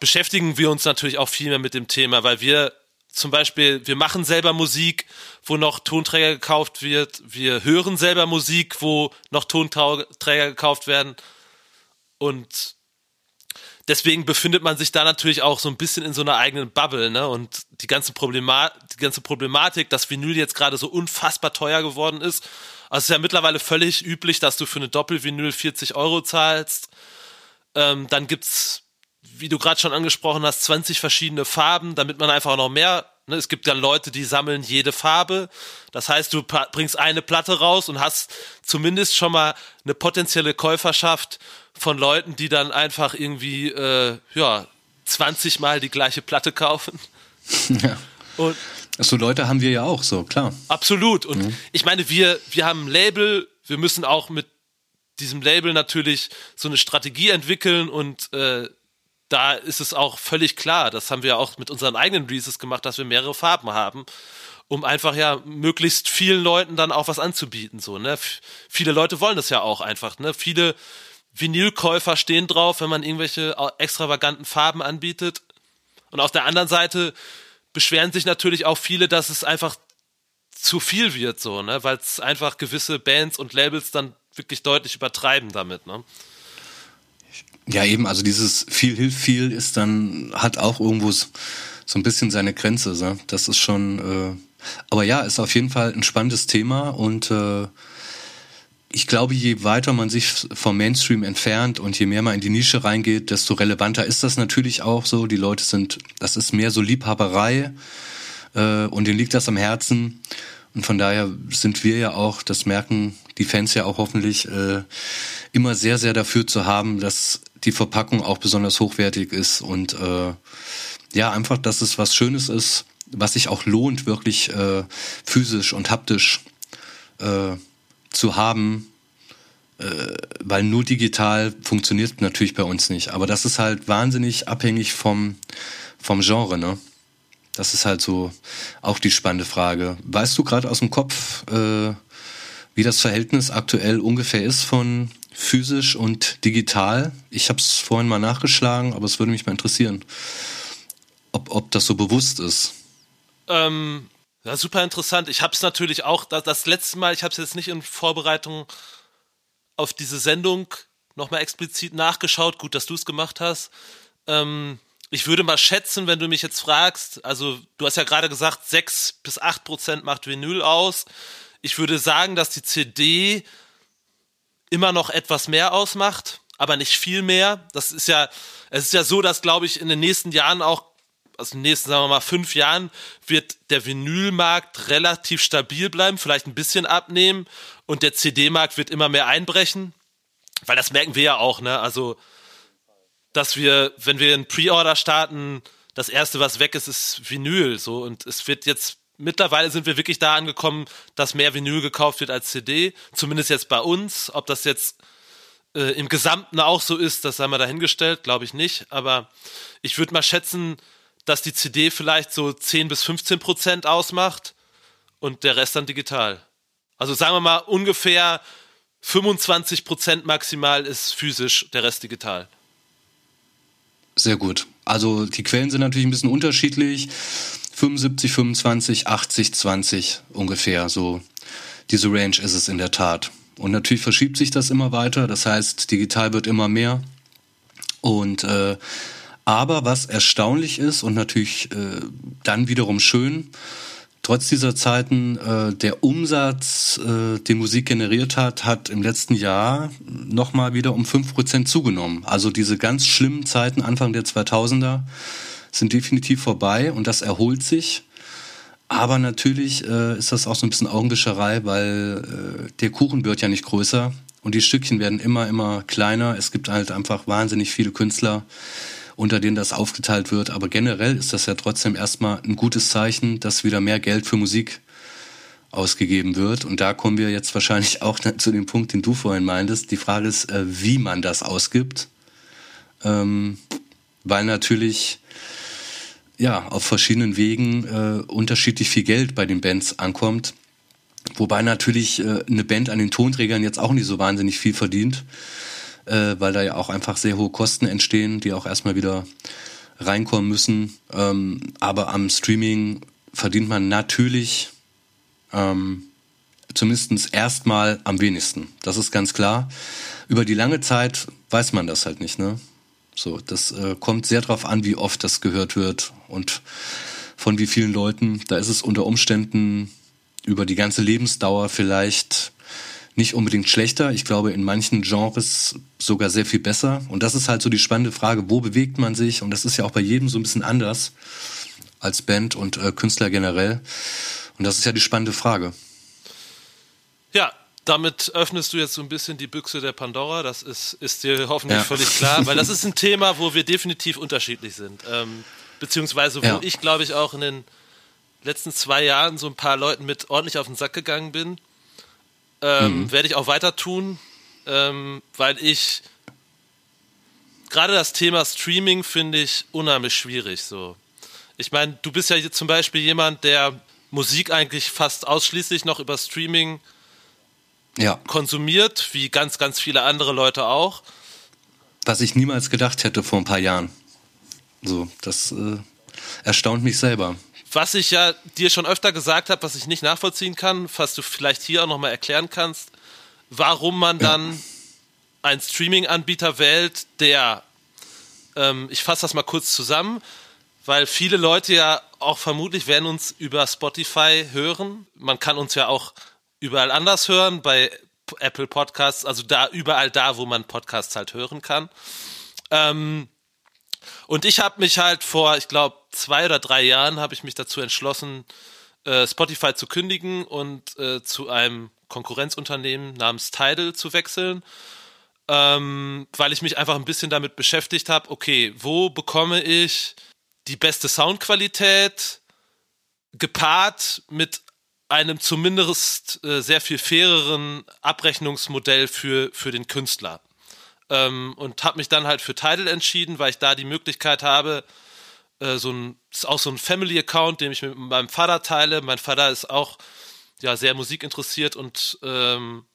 beschäftigen wir uns natürlich auch viel mehr mit dem Thema, weil wir zum Beispiel, wir machen selber Musik, wo noch Tonträger gekauft wird. Wir hören selber Musik, wo noch Tonträger gekauft werden. Und deswegen befindet man sich da natürlich auch so ein bisschen in so einer eigenen Bubble, ne? Und die ganze, Problema die ganze Problematik, dass Vinyl jetzt gerade so unfassbar teuer geworden ist. Also es ist ja mittlerweile völlig üblich, dass du für eine Doppelvinyl 40 Euro zahlst. Ähm, dann gibt's, wie du gerade schon angesprochen hast, 20 verschiedene Farben, damit man einfach noch mehr Ne, es gibt dann Leute, die sammeln jede Farbe. Das heißt, du bringst eine Platte raus und hast zumindest schon mal eine potenzielle Käuferschaft von Leuten, die dann einfach irgendwie äh, ja 20 Mal die gleiche Platte kaufen. Ja. Und so Leute haben wir ja auch so, klar. Absolut. Und mhm. ich meine, wir, wir haben ein Label, wir müssen auch mit diesem Label natürlich so eine Strategie entwickeln und äh, da ist es auch völlig klar, das haben wir auch mit unseren eigenen Releases gemacht, dass wir mehrere Farben haben, um einfach ja möglichst vielen Leuten dann auch was anzubieten, so, ne? F viele Leute wollen das ja auch einfach, ne? Viele Vinylkäufer stehen drauf, wenn man irgendwelche extravaganten Farben anbietet. Und auf der anderen Seite beschweren sich natürlich auch viele, dass es einfach zu viel wird, so, ne? Weil es einfach gewisse Bands und Labels dann wirklich deutlich übertreiben damit, ne? Ja, eben, also dieses viel hilft viel ist dann, hat auch irgendwo so ein bisschen seine Grenze. So. Das ist schon, äh, aber ja, ist auf jeden Fall ein spannendes Thema und äh, ich glaube, je weiter man sich vom Mainstream entfernt und je mehr man in die Nische reingeht, desto relevanter ist das natürlich auch so. Die Leute sind, das ist mehr so Liebhaberei äh, und denen liegt das am Herzen. Und von daher sind wir ja auch, das merken die Fans ja auch hoffentlich, äh, immer sehr, sehr dafür zu haben, dass die Verpackung auch besonders hochwertig ist und äh, ja, einfach, dass es was Schönes ist, was sich auch lohnt, wirklich äh, physisch und haptisch äh, zu haben, äh, weil nur digital funktioniert natürlich bei uns nicht. Aber das ist halt wahnsinnig abhängig vom, vom Genre, ne? Das ist halt so auch die spannende Frage. Weißt du gerade aus dem Kopf, äh, wie das Verhältnis aktuell ungefähr ist von physisch und digital. Ich habe es vorhin mal nachgeschlagen, aber es würde mich mal interessieren, ob, ob das so bewusst ist. Ähm, ja, super interessant. Ich habe es natürlich auch, das, das, letzte Mal, ich habe es jetzt nicht in Vorbereitung auf diese Sendung nochmal explizit nachgeschaut. Gut, dass du es gemacht hast. Ähm, ich würde mal schätzen, wenn du mich jetzt fragst, also du hast ja gerade gesagt, 6 bis 8 Prozent macht Vinyl aus. Ich würde sagen, dass die CD immer noch etwas mehr ausmacht, aber nicht viel mehr. Das ist ja, es ist ja so, dass, glaube ich, in den nächsten Jahren auch, also in den nächsten, sagen wir mal, fünf Jahren, wird der Vinylmarkt relativ stabil bleiben, vielleicht ein bisschen abnehmen und der CD-Markt wird immer mehr einbrechen. Weil das merken wir ja auch, ne? Also, dass wir, wenn wir einen Pre-Order starten, das erste, was weg ist, ist Vinyl, so. Und es wird jetzt mittlerweile sind wir wirklich da angekommen, dass mehr Vinyl gekauft wird als CD. Zumindest jetzt bei uns. Ob das jetzt äh, im Gesamten auch so ist, das sei mal dahingestellt, glaube ich nicht. Aber ich würde mal schätzen, dass die CD vielleicht so 10 bis 15 Prozent ausmacht und der Rest dann digital. Also sagen wir mal ungefähr 25 Prozent maximal ist physisch, der Rest digital. Sehr gut. Also die Quellen sind natürlich ein bisschen unterschiedlich. 75, 25, 80, 20 ungefähr. So diese Range ist es in der Tat. Und natürlich verschiebt sich das immer weiter. Das heißt, digital wird immer mehr. Und äh, aber was erstaunlich ist und natürlich äh, dann wiederum schön, trotz dieser Zeiten, äh, der Umsatz, äh, den Musik generiert hat, hat im letzten Jahr nochmal wieder um fünf Prozent zugenommen. Also diese ganz schlimmen Zeiten Anfang der 2000er sind definitiv vorbei und das erholt sich. Aber natürlich äh, ist das auch so ein bisschen Augenwischerei, weil äh, der Kuchen wird ja nicht größer und die Stückchen werden immer, immer kleiner. Es gibt halt einfach wahnsinnig viele Künstler, unter denen das aufgeteilt wird. Aber generell ist das ja trotzdem erstmal ein gutes Zeichen, dass wieder mehr Geld für Musik ausgegeben wird. Und da kommen wir jetzt wahrscheinlich auch zu dem Punkt, den du vorhin meintest. Die Frage ist, äh, wie man das ausgibt. Ähm, weil natürlich ja auf verschiedenen Wegen äh, unterschiedlich viel Geld bei den Bands ankommt. Wobei natürlich äh, eine Band an den Tonträgern jetzt auch nicht so wahnsinnig viel verdient, äh, weil da ja auch einfach sehr hohe Kosten entstehen, die auch erstmal wieder reinkommen müssen. Ähm, aber am Streaming verdient man natürlich ähm, zumindest erstmal am wenigsten. Das ist ganz klar. Über die lange Zeit weiß man das halt nicht, ne? So, das äh, kommt sehr darauf an, wie oft das gehört wird und von wie vielen Leuten. Da ist es unter Umständen über die ganze Lebensdauer vielleicht nicht unbedingt schlechter. Ich glaube, in manchen Genres sogar sehr viel besser. Und das ist halt so die spannende Frage, wo bewegt man sich? Und das ist ja auch bei jedem so ein bisschen anders als Band und äh, Künstler generell. Und das ist ja die spannende Frage. Ja, damit öffnest du jetzt so ein bisschen die Büchse der Pandora. Das ist, ist dir hoffentlich ja. völlig klar, weil das ist ein Thema, wo wir definitiv unterschiedlich sind. Ähm, beziehungsweise wo ja. ich, glaube ich, auch in den letzten zwei Jahren so ein paar Leuten mit ordentlich auf den Sack gegangen bin. Ähm, mhm. Werde ich auch weiter tun, ähm, weil ich gerade das Thema Streaming finde ich unheimlich schwierig. So, ich meine, du bist ja zum Beispiel jemand, der Musik eigentlich fast ausschließlich noch über Streaming ja. konsumiert, wie ganz, ganz viele andere Leute auch. Was ich niemals gedacht hätte vor ein paar Jahren. So, das äh, erstaunt mich selber. Was ich ja dir schon öfter gesagt habe, was ich nicht nachvollziehen kann, was du vielleicht hier auch nochmal erklären kannst, warum man dann einen Streaming-Anbieter wählt, der, ähm, ich fasse das mal kurz zusammen, weil viele Leute ja auch vermutlich werden uns über Spotify hören. Man kann uns ja auch überall anders hören, bei Apple Podcasts, also da überall da, wo man Podcasts halt hören kann. Ähm, und ich habe mich halt vor, ich glaube, zwei oder drei Jahren habe ich mich dazu entschlossen, äh, Spotify zu kündigen und äh, zu einem Konkurrenzunternehmen namens Tidal zu wechseln, ähm, weil ich mich einfach ein bisschen damit beschäftigt habe, okay, wo bekomme ich die beste Soundqualität gepaart mit einem zumindest äh, sehr viel faireren Abrechnungsmodell für, für den Künstler. Ähm, und habe mich dann halt für Tidal entschieden, weil ich da die Möglichkeit habe, äh, so ein, ist auch so ein Family-Account, den ich mit meinem Vater teile. Mein Vater ist auch ja sehr musikinteressiert und ähm,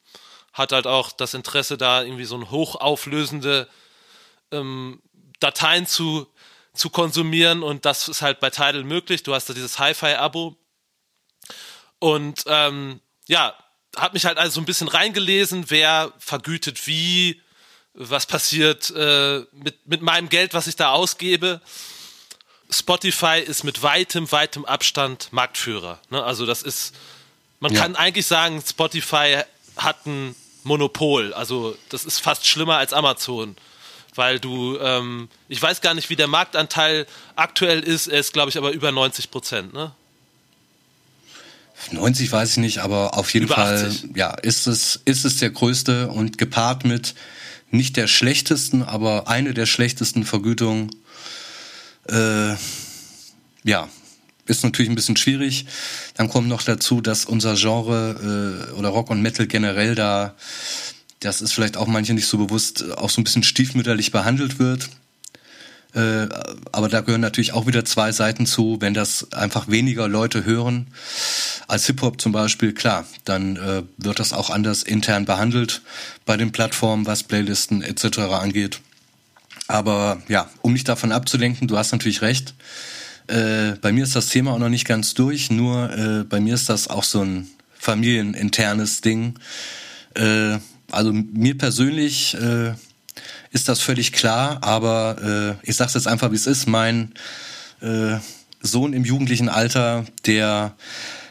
hat halt auch das Interesse, da irgendwie so ein hochauflösende ähm, Dateien zu, zu konsumieren und das ist halt bei Tidal möglich. Du hast da dieses Hi-Fi-Abo und ähm, ja, habe mich halt also ein bisschen reingelesen, wer vergütet wie, was passiert äh, mit, mit meinem Geld, was ich da ausgebe. Spotify ist mit weitem, weitem Abstand Marktführer. Ne? Also das ist, man ja. kann eigentlich sagen, Spotify hat ein Monopol. Also das ist fast schlimmer als Amazon. Weil du, ähm, ich weiß gar nicht, wie der Marktanteil aktuell ist, er ist, glaube ich, aber über 90 Prozent, ne? 90 weiß ich nicht, aber auf jeden Über Fall 80. ja, ist es, ist es der größte und gepaart mit nicht der schlechtesten, aber eine der schlechtesten Vergütungen. Äh, ja, ist natürlich ein bisschen schwierig. Dann kommt noch dazu, dass unser Genre äh, oder Rock und Metal generell da, das ist vielleicht auch manche nicht so bewusst, auch so ein bisschen stiefmütterlich behandelt wird. Äh, aber da gehören natürlich auch wieder zwei Seiten zu. Wenn das einfach weniger Leute hören als Hip-Hop zum Beispiel, klar, dann äh, wird das auch anders intern behandelt bei den Plattformen, was Playlisten etc. angeht. Aber ja, um mich davon abzulenken, du hast natürlich recht. Äh, bei mir ist das Thema auch noch nicht ganz durch, nur äh, bei mir ist das auch so ein familieninternes Ding. Äh, also mir persönlich äh, ist das völlig klar, aber äh, ich sag's jetzt einfach, wie es ist. Mein äh, Sohn im jugendlichen Alter, der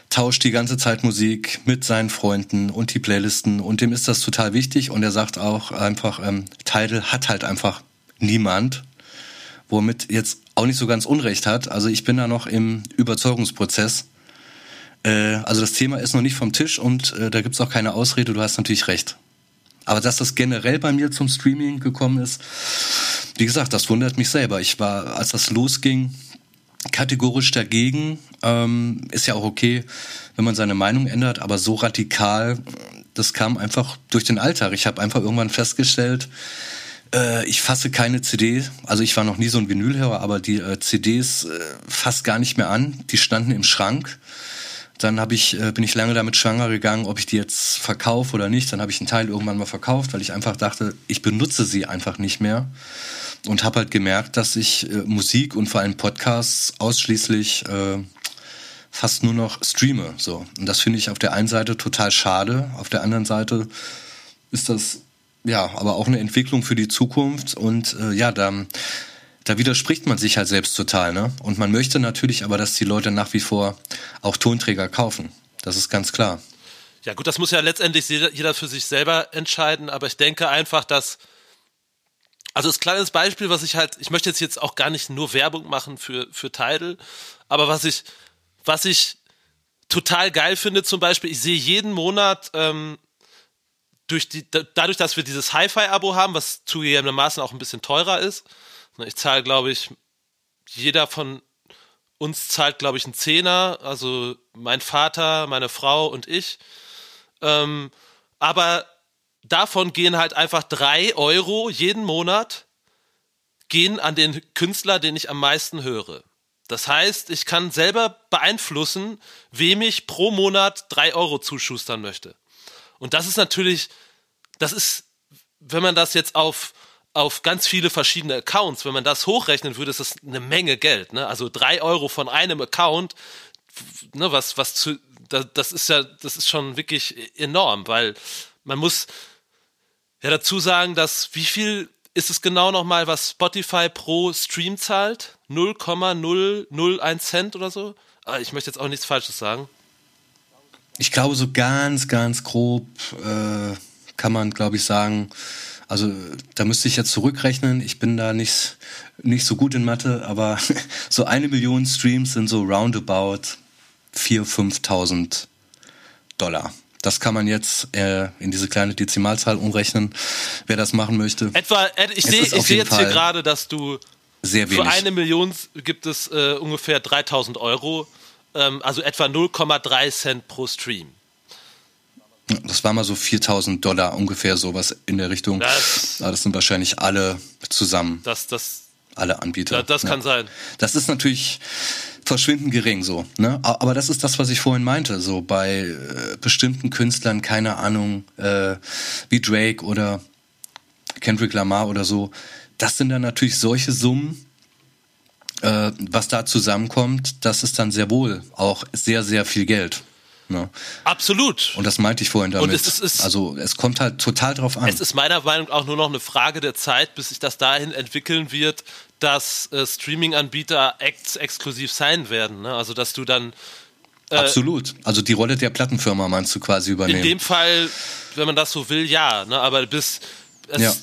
tauscht die ganze Zeit Musik mit seinen Freunden und die Playlisten und dem ist das total wichtig und er sagt auch einfach, ähm, Tidal hat halt einfach niemand, womit jetzt auch nicht so ganz Unrecht hat. Also ich bin da noch im Überzeugungsprozess. Äh, also das Thema ist noch nicht vom Tisch und äh, da gibt's auch keine Ausrede, du hast natürlich recht. Aber dass das generell bei mir zum Streaming gekommen ist, wie gesagt, das wundert mich selber. Ich war, als das losging, kategorisch dagegen. Ähm, ist ja auch okay, wenn man seine Meinung ändert, aber so radikal, das kam einfach durch den Alltag. Ich habe einfach irgendwann festgestellt, Äh, ich fasse keine CD, also ich war noch nie so ein Vinylhörer, aber die äh, CDs äh, fast gar nicht mehr an. Die standen im Schrank. Dann hab ich, äh, bin ich lange damit schwanger gegangen, ob ich die jetzt verkaufe oder nicht. Dann habe ich einen Teil irgendwann mal verkauft, weil ich einfach dachte, ich benutze sie einfach nicht mehr. Und habe halt gemerkt, dass ich äh, Musik und vor allem Podcasts ausschließlich äh, fast nur noch streame. So. Und das finde ich auf der einen Seite total schade. Auf der anderen Seite ist das ja aber auch eine Entwicklung für die Zukunft. Und äh, ja, da, da widerspricht man sich halt selbst total. Ne? Und man möchte natürlich aber, dass die Leute nach wie vor auch Tonträger kaufen. Das ist ganz klar. Ja gut, das muss ja letztendlich jeder für sich selber entscheiden, aber ich denke einfach, dass also das kleines Beispiel, was ich halt, ich möchte jetzt jetzt auch gar nicht nur Werbung machen für für Tidal, aber was ich was ich total geil finde zum Beispiel, ich sehe jeden Monat ähm, durch die, dadurch, dass wir dieses Hi-Fi-Abo haben, was zugegebenermaßen auch ein bisschen teurer ist. Ne, ich zahle, glaube ich, jeder von uns zahlt, glaube ich, einen Zehner, also mein Vater, meine Frau und ich. Ähm, aber davon gehen halt einfach drei Euro jeden Monat gehen an den Künstler, den ich am meisten höre. Das heißt, ich kann selber beeinflussen, wem ich pro Monat drei Euro zuschustern möchte. Und das ist natürlich, das ist, wenn man das jetzt auf, auf ganz viele verschiedene Accounts, wenn man das hochrechnen würde, ist das eine Menge Geld. Ne? Also drei Euro von einem Account, ne, was, was zu, das, das ist ja, das ist schon wirklich enorm, weil man muss ja dazu sagen, dass wie viel ist es genau nochmal, was Spotify pro Stream zahlt? 0,001 Cent oder so? Ah, ich möchte jetzt auch nichts Falsches sagen. Ich glaube, so ganz, ganz grob äh, kann man, glaube ich, sagen, also da müsste ich jetzt zurückrechnen. Ich bin da nicht, nicht so gut in Mathe, aber so eine Million Streams sind so roundabout 4.000, 5.000 Dollar. Das kann man jetzt äh, in diese kleine Dezimalzahl umrechnen, wer das machen möchte. Etwa, ich sehe seh jetzt Fall hier gerade, dass du sehr wenig. für eine Million gibt es äh, ungefähr 3000 Euro also etwa 0,3 Cent pro Stream. Das war mal so 4000 Dollar ungefähr sowas in der Richtung. Das, das sind wahrscheinlich alle zusammen. Das, das, alle Anbieter. Das, das kann ja. sein. Das ist natürlich verschwindend gering so. Ne? Aber das ist das, was ich vorhin meinte. So bei äh, bestimmten Künstlern, keine Ahnung, äh, wie Drake oder Kendrick Lamar oder so, das sind dann natürlich solche Summen, äh, was da zusammenkommt, das ist dann sehr wohl auch sehr, sehr viel Geld. Ne? Absolut. Und das meinte ich vorhin damit. Und es ist, es also es kommt halt total drauf an. Es ist meiner Meinung nach auch nur noch eine Frage der Zeit, bis sich das dahin entwickeln wird, dass äh, Streaming-Anbieter Acts exklusiv sein werden. Ne? Also dass du dann äh, Absolut. Also die Rolle der Plattenfirma meinst du quasi übernehmen. In dem Fall, wenn man das so will, ja. Ne? Aber bis es, ja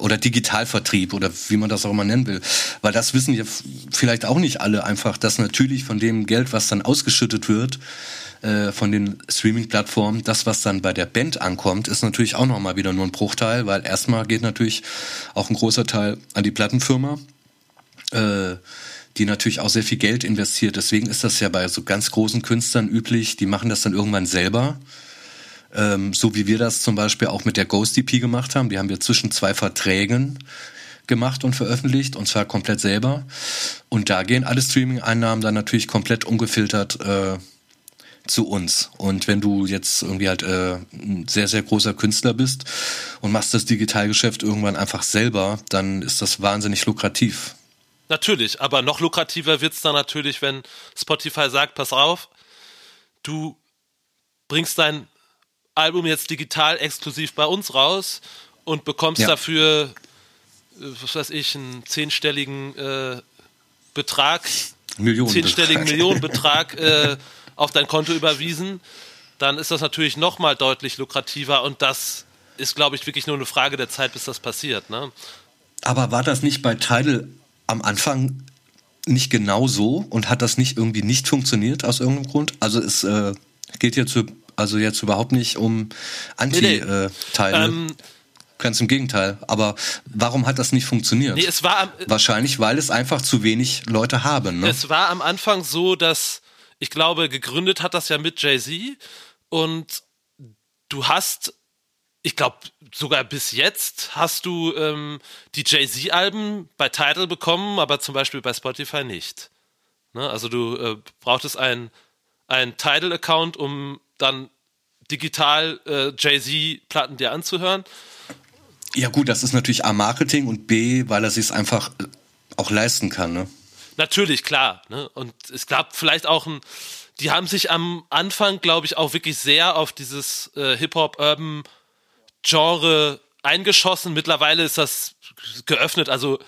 oder Digitalvertrieb oder wie man das auch immer nennen will. Weil das wissen ja vielleicht auch nicht alle einfach, dass natürlich von dem Geld, was dann ausgeschüttet wird, äh, von den Streaming-Plattformen, das, was dann bei der Band ankommt, ist natürlich auch nochmal wieder nur ein Bruchteil, weil erstmal geht natürlich auch ein großer Teil an die Plattenfirma, äh, die natürlich auch sehr viel Geld investiert. Deswegen ist das ja bei so ganz großen Künstlern üblich, die machen das dann irgendwann selber ähm, so wie wir das zum Beispiel auch mit der Ghost EP gemacht haben. Die haben wir zwischen zwei Verträgen gemacht und veröffentlicht und zwar komplett selber. Und da gehen alle Streaming-Einnahmen dann natürlich komplett ungefiltert äh, zu uns. Und wenn du jetzt irgendwie halt äh, ein sehr, sehr großer Künstler bist und machst das Digitalgeschäft irgendwann einfach selber, dann ist das wahnsinnig lukrativ. Natürlich, aber noch lukrativer wird's dann natürlich, wenn Spotify sagt, pass auf, du bringst dein Album jetzt digital exklusiv bei uns raus und bekommst ja. dafür, äh, was weiß ich, einen zehnstelligen äh, Betrag, Millionen zehnstelligen Millionenbetrag äh, auf dein Konto überwiesen, dann ist das natürlich nochmal deutlich lukrativer und das ist, glaube ich, wirklich nur eine Frage der Zeit, bis das passiert. Ne? Aber war das nicht bei Tidal am Anfang nicht genau so und hat das nicht irgendwie nicht funktioniert aus irgendeinem Grund? Also es äh, geht jetzt also jetzt überhaupt nicht um Anti-Teile. Nee, nee. ähm, Ganz im Gegenteil. Aber warum hat das nicht funktioniert? Nee, es war am, Wahrscheinlich, weil es einfach zu wenig Leute haben. Ne? Es war am Anfang so, dass ich glaube, gegründet hat das ja mit Jay-Z und du hast ich glaube, sogar bis jetzt hast du ähm, die Jay-Z-Alben bei Tidal bekommen, aber zum Beispiel bei Spotify nicht. Ne? Also du äh, brauchtest einen Tidal-Account, um dann digital äh, Jay-Z-Platten dir anzuhören. Ja gut, das ist natürlich A Marketing und B, weil er sich einfach äh, auch leisten kann. Ne? Natürlich, klar. Ne? Und es gab vielleicht auch ein, die haben sich am Anfang, glaube ich, auch wirklich sehr auf dieses äh, Hip-Hop-Urban Genre eingeschossen. Mittlerweile ist das geöffnet. Also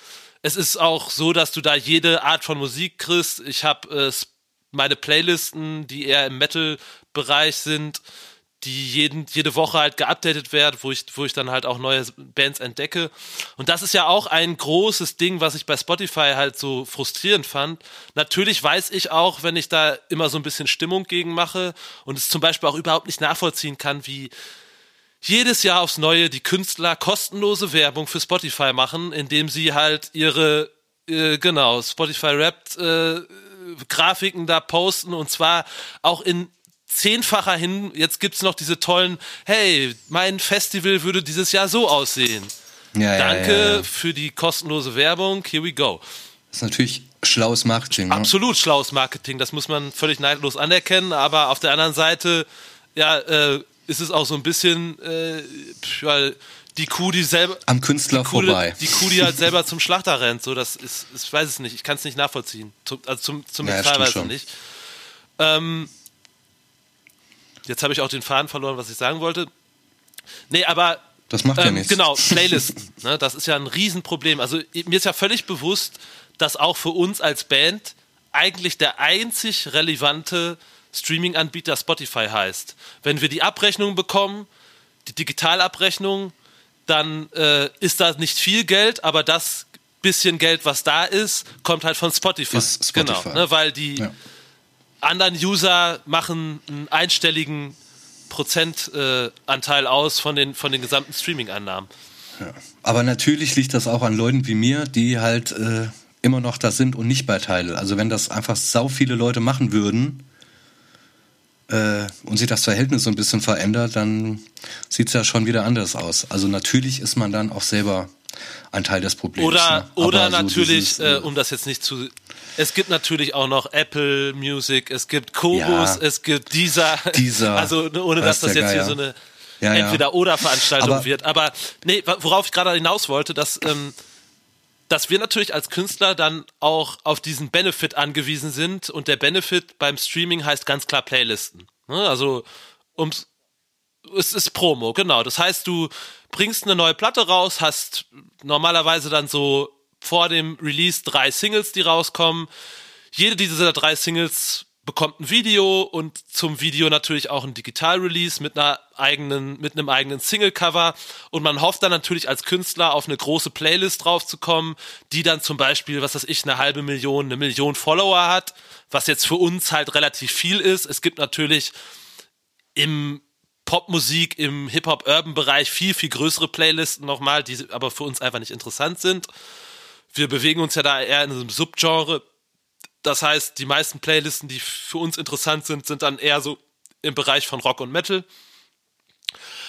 es ist auch so, dass du da jede Art von Musik kriegst. Ich habe äh, meine Playlisten, die eher im Metal-Bereich sind, die jeden, jede Woche halt geupdatet werden, wo ich, wo ich dann halt auch neue Bands entdecke. Und das ist ja auch ein großes Ding, was ich bei Spotify halt so frustrierend fand. Natürlich weiß ich auch, wenn ich da immer so ein bisschen Stimmung gegen mache und es zum Beispiel auch überhaupt nicht nachvollziehen kann, wie jedes Jahr aufs Neue die Künstler kostenlose Werbung für Spotify machen, indem sie halt ihre, äh, genau, Spotify Rappt äh, Grafiken da posten und zwar auch in zehnfacher hin. Jetzt gibt's noch diese tollen, hey, mein Festival würde dieses Jahr so aussehen. Ja, Danke ja, ja, für die kostenlose Werbung. Here we go. Das ist natürlich schlaues Marketing. Ne? Absolut schlaues Marketing. Das muss man völlig neidlos anerkennen. Aber auf der anderen Seite, ja, äh, ist es auch so ein bisschen, äh, weil die Kuh, die selber. Am Künstler die Kuh, vorbei. Die Kuh, die halt selber zum Schlachter rennt. So, das ist, ich weiß es nicht. Ich kann es nicht nachvollziehen. Also zum, zum ja, teilweise nicht. Ähm, jetzt habe ich auch den Faden verloren, was ich sagen wollte. Nee, aber. Das macht ja ähm, nichts. Genau, Playlisten. ne, das ist ja ein Riesenproblem. Also mir ist ja völlig bewusst, dass auch für uns als Band eigentlich der einzig relevante Streaming-Anbieter Spotify heißt. Wenn wir die Abrechnung bekommen, die Digitalabrechnung, dann äh, ist da nicht viel Geld, aber das bisschen Geld, was da ist, kommt halt von Spotify. Ist Spotify. Genau, ne, weil die ja. Anderen User machen einen einstelligen Prozentanteil äh, aus von den, von den gesamten Streaming-Einnahmen. Ja. Aber natürlich liegt das auch an Leuten wie mir, die halt äh, immer noch da sind und nicht bei Teile. Also wenn das einfach sau viele Leute machen würden, äh, und sich das Verhältnis so ein bisschen verändert, dann sieht es ja schon wieder anders aus. Also natürlich ist man dann auch selber ein Teil des Problems. Oder, ne? oder so natürlich, dieses, äh, um das jetzt nicht zu. Es gibt natürlich auch noch Apple Music, es gibt Kobus, ja, es gibt dieser. Dieser. Also ohne dass das jetzt Geier. hier so eine ja, Entweder-Oder-Veranstaltung wird. Aber nee, worauf ich gerade hinaus wollte, dass. Ähm, dass wir natürlich als Künstler dann auch auf diesen Benefit angewiesen sind und der Benefit beim Streaming heißt ganz klar Playlisten. Ne? Also ums es ist Promo, genau. Das heißt, du bringst eine neue Platte raus, hast normalerweise dann so vor dem Release drei Singles, die rauskommen. Jede dieser drei Singles bekommt ein Video und zum Video natürlich auch ein Digital-Release mit einer eigenen, mit einem eigenen Single-Cover und man hofft dann natürlich als Künstler auf eine große Playlist draufzukommen, die dann zum Beispiel, was weiß ich, eine halbe Million, eine Million Follower hat, was jetzt für uns halt relativ viel ist. Es gibt natürlich im Popmusik, im Hip-Hop-Urban-Bereich viel, viel größere Playlisten nochmal, die aber für uns einfach nicht interessant sind. Wir bewegen uns ja da eher in einem Subgenre das heißt, die meisten Playlisten, die für uns interessant sind, sind dann eher so im Bereich von Rock und Metal.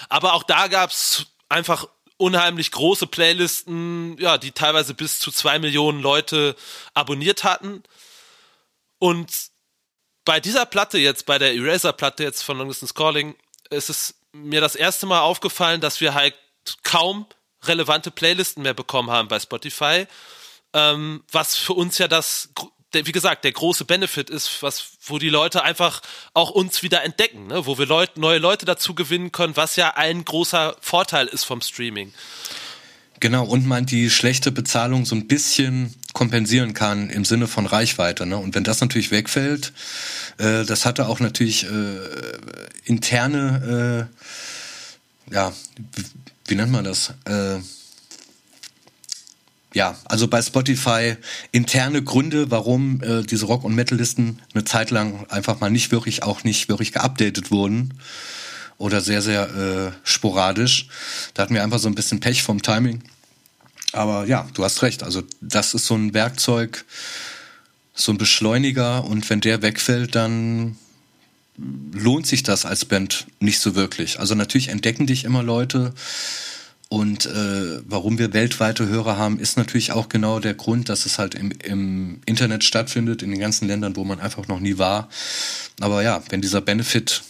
Aber auch da gab es einfach unheimlich große Playlisten, ja, die teilweise bis zu zwei Millionen Leute abonniert hatten. Und bei dieser Platte jetzt, bei der Eraser-Platte jetzt von Long Distance Calling, ist es mir das erste Mal aufgefallen, dass wir halt kaum relevante Playlisten mehr bekommen haben bei Spotify. Ähm, was für uns ja das wie gesagt, der große Benefit ist, was, wo die Leute einfach auch uns wieder entdecken, ne? wo wir Leute, neue Leute dazu gewinnen können, was ja ein großer Vorteil ist vom Streaming. Genau, und man die schlechte Bezahlung so ein bisschen kompensieren kann im Sinne von Reichweite. Ne? Und wenn das natürlich wegfällt, äh, das hatte auch natürlich äh, interne, äh, ja, wie, nennt man das? Äh, ja, also bei Spotify interne Gründe, warum äh, diese Rock- und Metal-Listen eine Zeit lang einfach mal nicht wirklich, auch nicht wirklich geupdatet wurden oder sehr, sehr äh, sporadisch. Da hatten wir einfach so ein bisschen Pech vom Timing. Aber ja, du hast recht. Also das ist so ein Werkzeug, so ein Beschleuniger und wenn der wegfällt, dann lohnt sich das als Band nicht so wirklich. Also natürlich entdecken dich immer Leute. Und äh, warum wir weltweite Hörer haben, ist natürlich auch genau der Grund, dass es halt im, im Internet stattfindet, in den ganzen Ländern, wo man einfach noch nie war. Aber ja, wenn dieser Benefit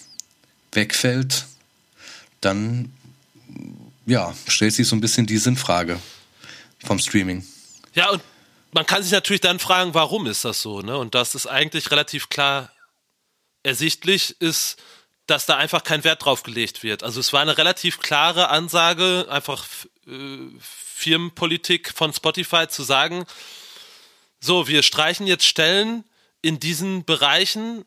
wegfällt, dann ja, stellt sich so ein bisschen die Sinnfrage vom Streaming. Ja, und man kann sich natürlich dann fragen, warum ist das so, ne? Und das ist eigentlich relativ klar ersichtlich, ist, dass da einfach kein Wert drauf gelegt wird. Also es war eine relativ klare Ansage, einfach äh, Firmenpolitik von Spotify zu sagen, so, wir streichen jetzt Stellen in diesen Bereichen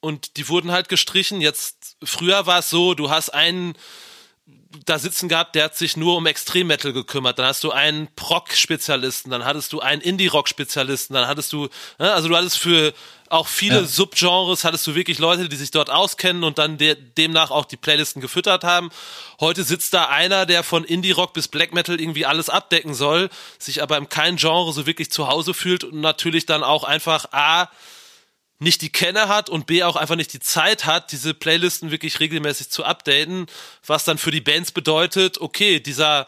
und die wurden halt gestrichen. Jetzt, früher war es so, du hast einen da sitzen gehabt, der hat sich nur um Extremmetal gekümmert. Dann hast du einen Proc-Spezialisten, dann hattest du einen Indie-Rock-Spezialisten, dann hattest du, ne, also du hattest für auch viele ja. Subgenres, hattest du wirklich Leute, die sich dort auskennen und dann de demnach auch die Playlisten gefüttert haben. Heute sitzt da einer, der von Indie-Rock bis Black Metal irgendwie alles abdecken soll, sich aber in keinem Genre so wirklich zu Hause fühlt und natürlich dann auch einfach A, nicht die Kenner hat und B auch einfach nicht die Zeit hat, diese Playlisten wirklich regelmäßig zu updaten, was dann für die Bands bedeutet, okay, dieser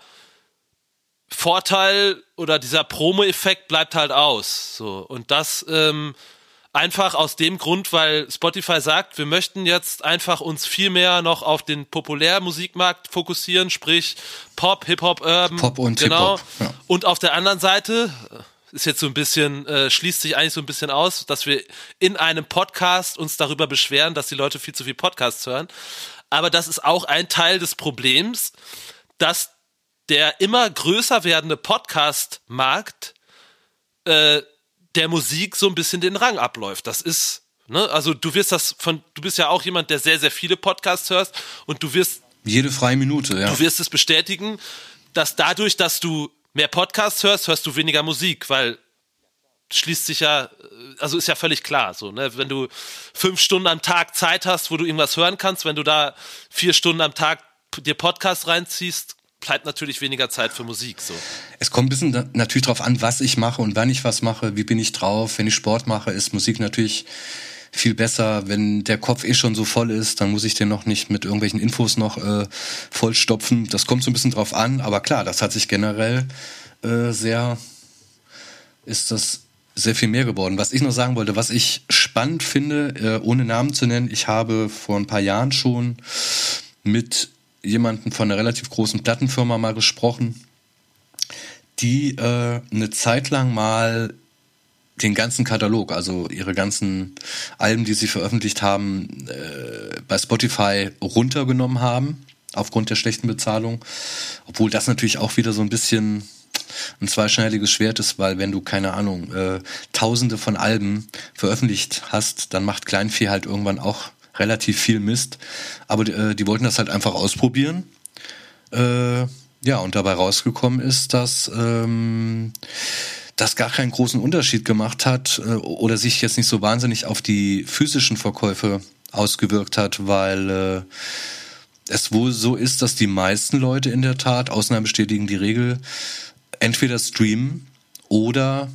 Vorteil oder dieser Promo-Effekt bleibt halt aus. So. Und das ähm, einfach aus dem Grund, weil Spotify sagt, wir möchten jetzt einfach uns viel mehr noch auf den Populärmusikmarkt fokussieren, sprich Pop, Hip-Hop, Urban. Pop und genau. Hip-Hop. Ja. Und auf der anderen Seite, ist jetzt so ein bisschen, äh, schließt sich eigentlich so ein bisschen aus, dass wir in einem Podcast uns darüber beschweren, dass die Leute viel zu viel Podcasts hören. Aber das ist auch ein Teil des Problems, dass der immer größer werdende Podcast-Markt äh, der Musik so ein bisschen den Rang abläuft. Das ist, ne, also du wirst das von, du bist ja auch jemand, der sehr, sehr viele Podcasts hörst und du wirst. Jede freie Minute, ja. Du wirst es bestätigen, dass dadurch, dass du mehr Podcasts hörst, hörst du weniger Musik, weil schließt sich ja, also ist ja völlig klar, so, ne? Wenn du fünf Stunden am Tag Zeit hast, wo du irgendwas hören kannst, wenn du da vier Stunden am Tag dir Podcasts reinziehst, bleibt natürlich weniger Zeit für Musik, so. Es kommt ein bisschen natürlich drauf an, was ich mache und wann ich was mache, wie bin ich drauf. Wenn ich Sport mache, ist Musik natürlich viel besser. Wenn der Kopf eh schon so voll ist, dann muss ich den noch nicht mit irgendwelchen Infos noch äh, vollstopfen. Das kommt so ein bisschen drauf an, aber klar, das hat sich generell äh, sehr, ist das sehr viel mehr geworden. Was ich noch sagen wollte, was ich spannend finde, äh, ohne Namen zu nennen, ich habe vor ein paar Jahren schon mit jemandem von einer relativ großen Plattenfirma mal gesprochen, die äh, eine Zeit lang mal den ganzen Katalog, also ihre ganzen Alben, die sie veröffentlicht haben, äh, bei Spotify runtergenommen haben, aufgrund der schlechten Bezahlung. Obwohl das natürlich auch wieder so ein bisschen ein zweischneidiges Schwert ist, weil wenn du, keine Ahnung, äh, tausende von Alben veröffentlicht hast, dann macht Kleinvieh halt irgendwann auch relativ viel Mist. Aber äh, die wollten das halt einfach ausprobieren. Äh, ja, und dabei rausgekommen ist, dass ähm, das gar keinen großen Unterschied gemacht hat äh, oder sich jetzt nicht so wahnsinnig auf die physischen Verkäufe ausgewirkt hat, weil äh, es wohl so ist, dass die meisten Leute in der Tat, Ausnahmen bestätigen die Regel, entweder streamen oder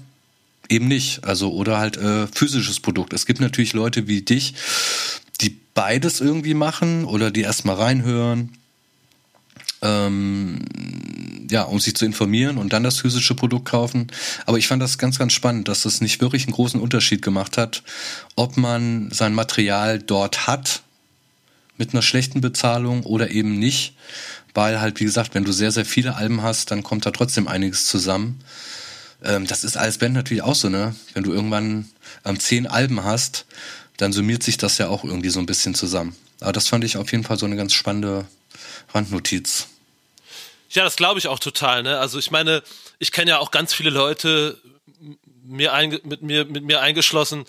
eben nicht. Also oder halt äh, physisches Produkt. Es gibt natürlich Leute wie dich, die beides irgendwie machen oder die erstmal reinhören ähm, ja, um sich zu informieren und dann das physische Produkt kaufen. Aber ich fand das ganz, ganz spannend, dass das nicht wirklich einen großen Unterschied gemacht hat, ob man sein Material dort hat mit einer schlechten Bezahlung oder eben nicht. Weil halt, wie gesagt, wenn du sehr, sehr viele Alben hast, dann kommt da trotzdem einiges zusammen. Ähm, das ist als Band natürlich auch so, ne? Wenn du irgendwann ähm, zehn Alben hast, dann summiert sich das ja auch irgendwie so ein bisschen zusammen. Aber das fand ich auf jeden Fall so eine ganz spannende Randnotiz. Ja, das glaube ich auch total. Ne? Also ich meine, ich kenne ja auch ganz viele Leute, mir mit mir mit mir eingeschlossen,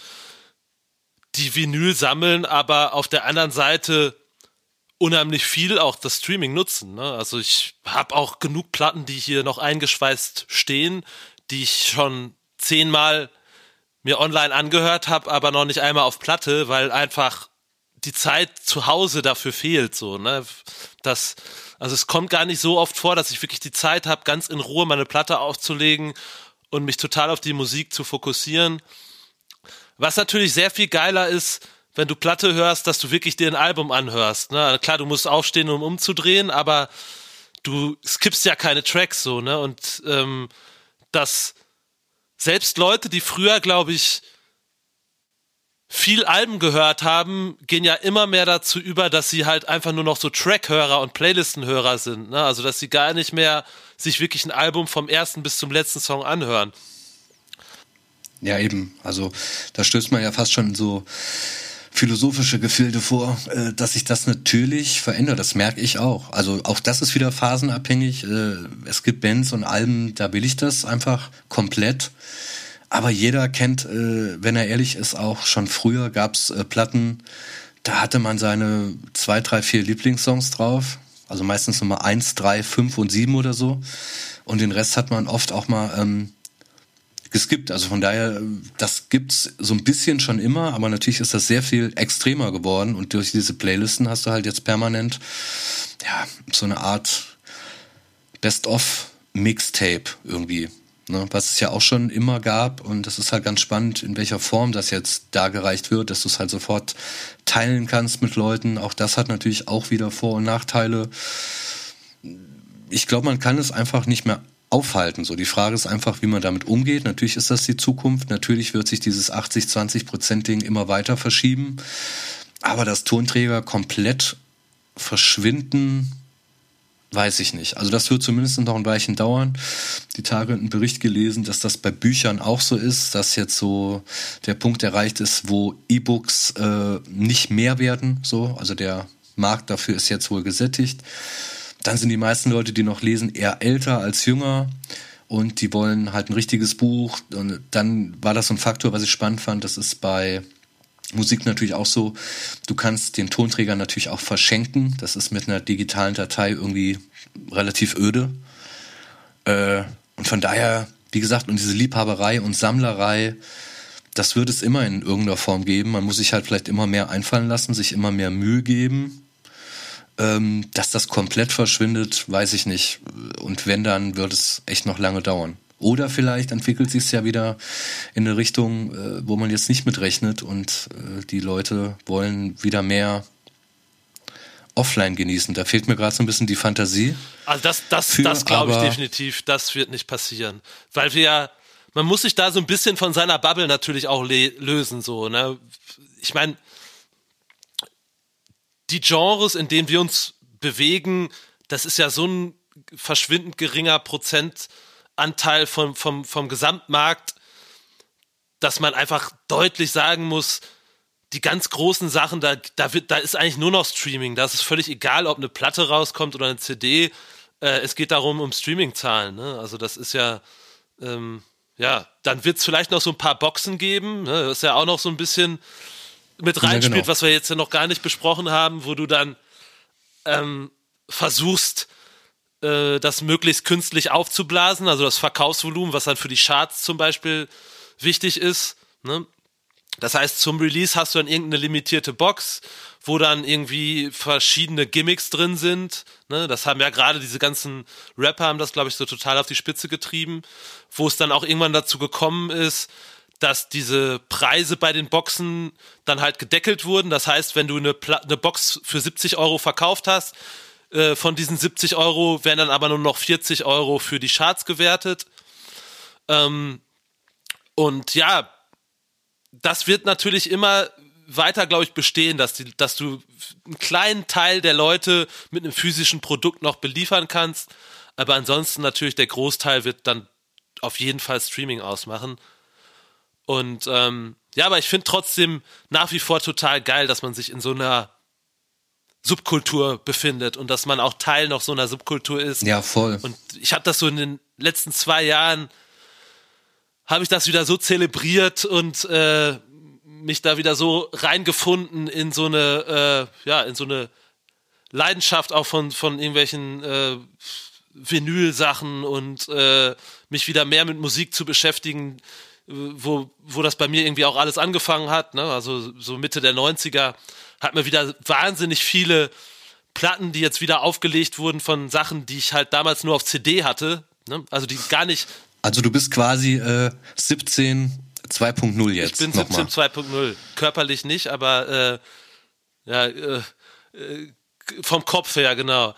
die Vinyl sammeln, aber auf der anderen Seite unheimlich viel auch das Streaming nutzen. Ne? Also ich habe auch genug Platten, die hier noch eingeschweißt stehen, die ich schon zehnmal mir online angehört habe, aber noch nicht einmal auf Platte, weil einfach die Zeit zu Hause dafür fehlt, so, ne? Das, also es kommt gar nicht so oft vor, dass ich wirklich die Zeit habe, ganz in Ruhe meine Platte aufzulegen und mich total auf die Musik zu fokussieren. Was natürlich sehr viel geiler ist, wenn du Platte hörst, dass du wirklich dir ein Album anhörst. Ne? Klar, du musst aufstehen, um umzudrehen, aber du skippst ja keine Tracks so, ne? Und ähm, dass selbst Leute, die früher, glaube ich, viel Alben gehört haben, gehen ja immer mehr dazu über, dass sie halt einfach nur noch so Trackhörer und Playlistenhörer sind. Ne? Also dass sie gar nicht mehr sich wirklich ein Album vom ersten bis zum letzten Song anhören. Ja, eben. Also da stößt man ja fast schon so philosophische Gefilde vor, äh, dass sich das natürlich verändert. Das merke ich auch. Also auch das ist wieder phasenabhängig. Äh, es gibt Bands und Alben, da will ich das einfach komplett. Aber jeder kennt, äh, wenn er ehrlich ist, auch schon früher gab's Platten, da hatte man seine zwei, drei, vier Lieblingssongs drauf. Also meistens Nummer eins, drei, fünf und sieben oder so. Und den Rest hat man oft auch mal ähm, geskippt. Also von daher, das gibt's so ein bisschen schon immer, aber natürlich ist das sehr viel extremer geworden und durch diese Playlisten hast du halt jetzt permanent ja so eine Art Best-of Mixtape irgendwie. Ne, was es ja auch schon immer gab und das ist halt ganz spannend, in welcher Form das jetzt dargereicht wird, dass du es halt sofort teilen kannst mit Leuten. Auch das hat natürlich auch wieder Vor- und Nachteile. Ich glaube, man kann es einfach nicht mehr aufhalten. So, die Frage ist einfach, wie man damit umgeht. Natürlich ist das die Zukunft. Natürlich wird sich dieses 80-20-Prozent-Ding immer weiter verschieben. Aber dass Tonträger komplett verschwinden, weiß ich nicht. Also das wird zumindest noch ein Weilchen dauern. Die Tage einen Bericht gelesen, dass das bei Büchern auch so ist, dass jetzt so der Punkt erreicht ist, wo E-Books äh, nicht mehr werden. So, also der Markt dafür ist jetzt wohl gesättigt. Dann sind die meisten Leute, die noch lesen, eher älter als jünger und die wollen halt ein richtiges Buch. Und dann war das so ein Faktor, was ich spannend fand. Das ist bei Musik natürlich auch so. Du kannst den Tonträger natürlich auch verschenken. Das ist mit einer digitalen Datei irgendwie relativ öde. Äh, und von daher, wie gesagt, und diese Liebhaberei und Sammlerei, das wird es immer in irgendeiner Form geben. Man muss sich halt vielleicht immer mehr einfallen lassen, sich immer mehr Mühe geben. Ähm, dass das komplett verschwindet, weiß ich nicht. Und wenn, dann wird es echt noch lange dauern. Oder vielleicht entwickelt sich es ja wieder in eine Richtung, äh, wo man jetzt nicht mitrechnet und äh, die Leute wollen wieder mehr offline genießen. Da fehlt mir gerade so ein bisschen die Fantasie. Also das, das, das glaube ich definitiv, das wird nicht passieren. Weil wir ja, man muss sich da so ein bisschen von seiner Bubble natürlich auch lösen, so, ne? Ich meine, die Genres, in denen wir uns bewegen, das ist ja so ein verschwindend geringer Prozentanteil vom, vom, vom Gesamtmarkt, dass man einfach deutlich sagen muss, die ganz großen Sachen, da, da, wird, da ist eigentlich nur noch Streaming. Da ist es völlig egal, ob eine Platte rauskommt oder eine CD. Äh, es geht darum, um Streaming-Zahlen. Ne? Also das ist ja, ähm, ja, dann wird es vielleicht noch so ein paar Boxen geben. Ne? Das ist ja auch noch so ein bisschen mit reinspielt, ja, genau. was wir jetzt ja noch gar nicht besprochen haben, wo du dann ähm, versuchst, äh, das möglichst künstlich aufzublasen, also das Verkaufsvolumen, was dann für die Charts zum Beispiel wichtig ist. Ne? Das heißt, zum Release hast du dann irgendeine limitierte Box, wo dann irgendwie verschiedene Gimmicks drin sind. Ne? Das haben ja gerade diese ganzen Rapper haben das, glaube ich, so total auf die Spitze getrieben, wo es dann auch irgendwann dazu gekommen ist, dass diese Preise bei den Boxen dann halt gedeckelt wurden. Das heißt, wenn du eine, Pla eine Box für 70 Euro verkauft hast, äh, von diesen 70 Euro werden dann aber nur noch 40 Euro für die Charts gewertet. Ähm, und ja, das wird natürlich immer weiter, glaube ich, bestehen, dass, die, dass du einen kleinen Teil der Leute mit einem physischen Produkt noch beliefern kannst. Aber ansonsten natürlich der Großteil wird dann auf jeden Fall Streaming ausmachen. Und ähm, ja, aber ich finde trotzdem nach wie vor total geil, dass man sich in so einer Subkultur befindet und dass man auch Teil noch so einer Subkultur ist. Ja, voll. Und ich habe das so in den letzten zwei Jahren, habe ich das wieder so zelebriert und äh, mich da wieder so reingefunden in so eine, äh, ja, in so eine Leidenschaft auch von, von irgendwelchen äh, Vinyl-Sachen und äh, mich wieder mehr mit Musik zu beschäftigen, wo, wo das bei mir irgendwie auch alles angefangen hat, ne? also so Mitte der 90er, hat mir wieder wahnsinnig viele Platten, die jetzt wieder aufgelegt wurden von Sachen, die ich halt damals nur auf CD hatte, ne? also die gar nicht. Also du bist quasi äh, 17 2.0 jetzt. Ich bin Sim 2.0. Körperlich nicht, aber äh, ja, äh, äh, vom Kopf her, genau.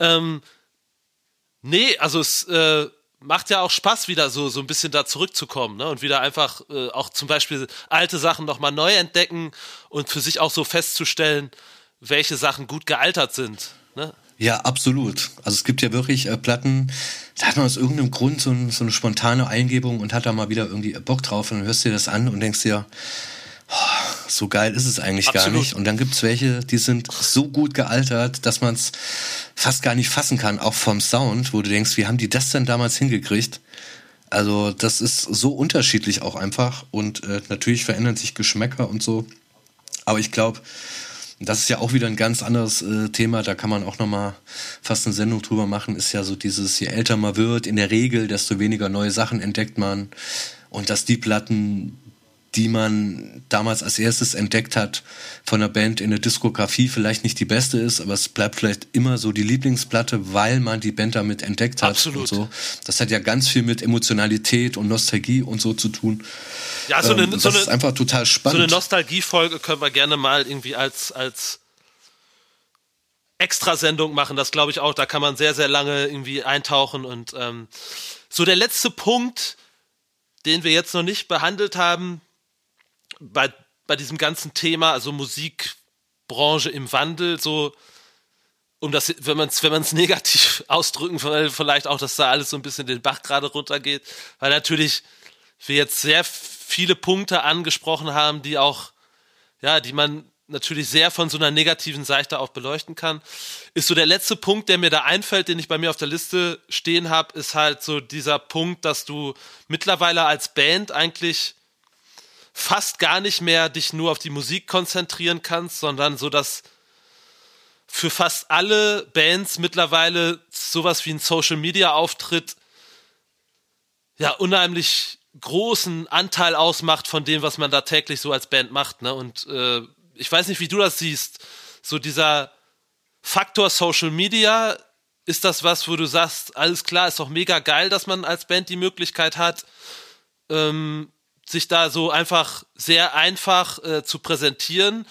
Ähm, nee, also es äh, macht ja auch Spaß, wieder so, so ein bisschen da zurückzukommen ne? und wieder einfach äh, auch zum Beispiel alte Sachen nochmal neu entdecken und für sich auch so festzustellen, welche Sachen gut gealtert sind. Ne? Ja, absolut. Also es gibt ja wirklich äh, Platten, da hat man aus irgendeinem Grund so, ein, so, eine spontane Eingebung und hat da mal wieder irgendwie Bock drauf und dann hörst du dir das an und denkst dir, so geil ist es eigentlich absolut. gar nicht. Und dann gibt's welche, die sind so gut gealtert, dass man es fast gar nicht fassen kann, auch vom Sound, wo du denkst, wie haben die das denn damals hingekriegt? Also das ist so unterschiedlich auch einfach und äh, natürlich verändern sich Geschmäcker und so. Aber ich glaube, das ist ja auch wieder ein ganz anderes äh, Thema, da kann man auch nochmal fast eine Sendung drüber machen, ist ja so dieses, je älter man wird, in der Regel, desto weniger neue Sachen entdeckt man. Und dass die Platten, die man damals als erstes entdeckt hat von der Band in der Diskografie vielleicht nicht die beste ist, aber es bleibt vielleicht immer so die Lieblingsplatte, weil man die Band damit entdeckt hat Absolut. und so. Das hat ja ganz viel mit Emotionalität und Nostalgie und so zu tun. Ja, so eine, ähm, das so eine, ist einfach total spannend. So eine Nostalgiefolge können wir gerne mal irgendwie als als Extrasendung machen. Das glaube ich auch. Da kann man sehr sehr lange irgendwie eintauchen und ähm, so der letzte Punkt, den wir jetzt noch nicht behandelt haben, bei, bei diesem ganzen Thema, also Musikbranche im Wandel, so um das, wenn man es wenn negativ ausdrücken, vielleicht auch, dass da alles so ein bisschen den Bach gerade runtergeht, weil natürlich wir jetzt sehr viele Punkte angesprochen haben, die auch, ja, die man natürlich sehr von so einer negativen Seite auch beleuchten kann. Ist so der letzte Punkt, der mir da einfällt, den ich bei mir auf der Liste stehen habe, ist halt so dieser Punkt, dass du mittlerweile als Band eigentlich fast gar nicht mehr dich nur auf die Musik konzentrieren kannst, sondern so, dass für fast alle Bands mittlerweile sowas wie ein Social Media Auftritt ja unheimlich großen Anteil ausmacht von dem, was man da täglich so als Band macht. Ne? Und äh, ich weiß nicht, wie du das siehst. So dieser Faktor Social Media, ist das was, wo du sagst, alles klar, ist doch mega geil, dass man als Band die Möglichkeit hat, ähm, sich da so einfach sehr einfach äh, zu präsentieren,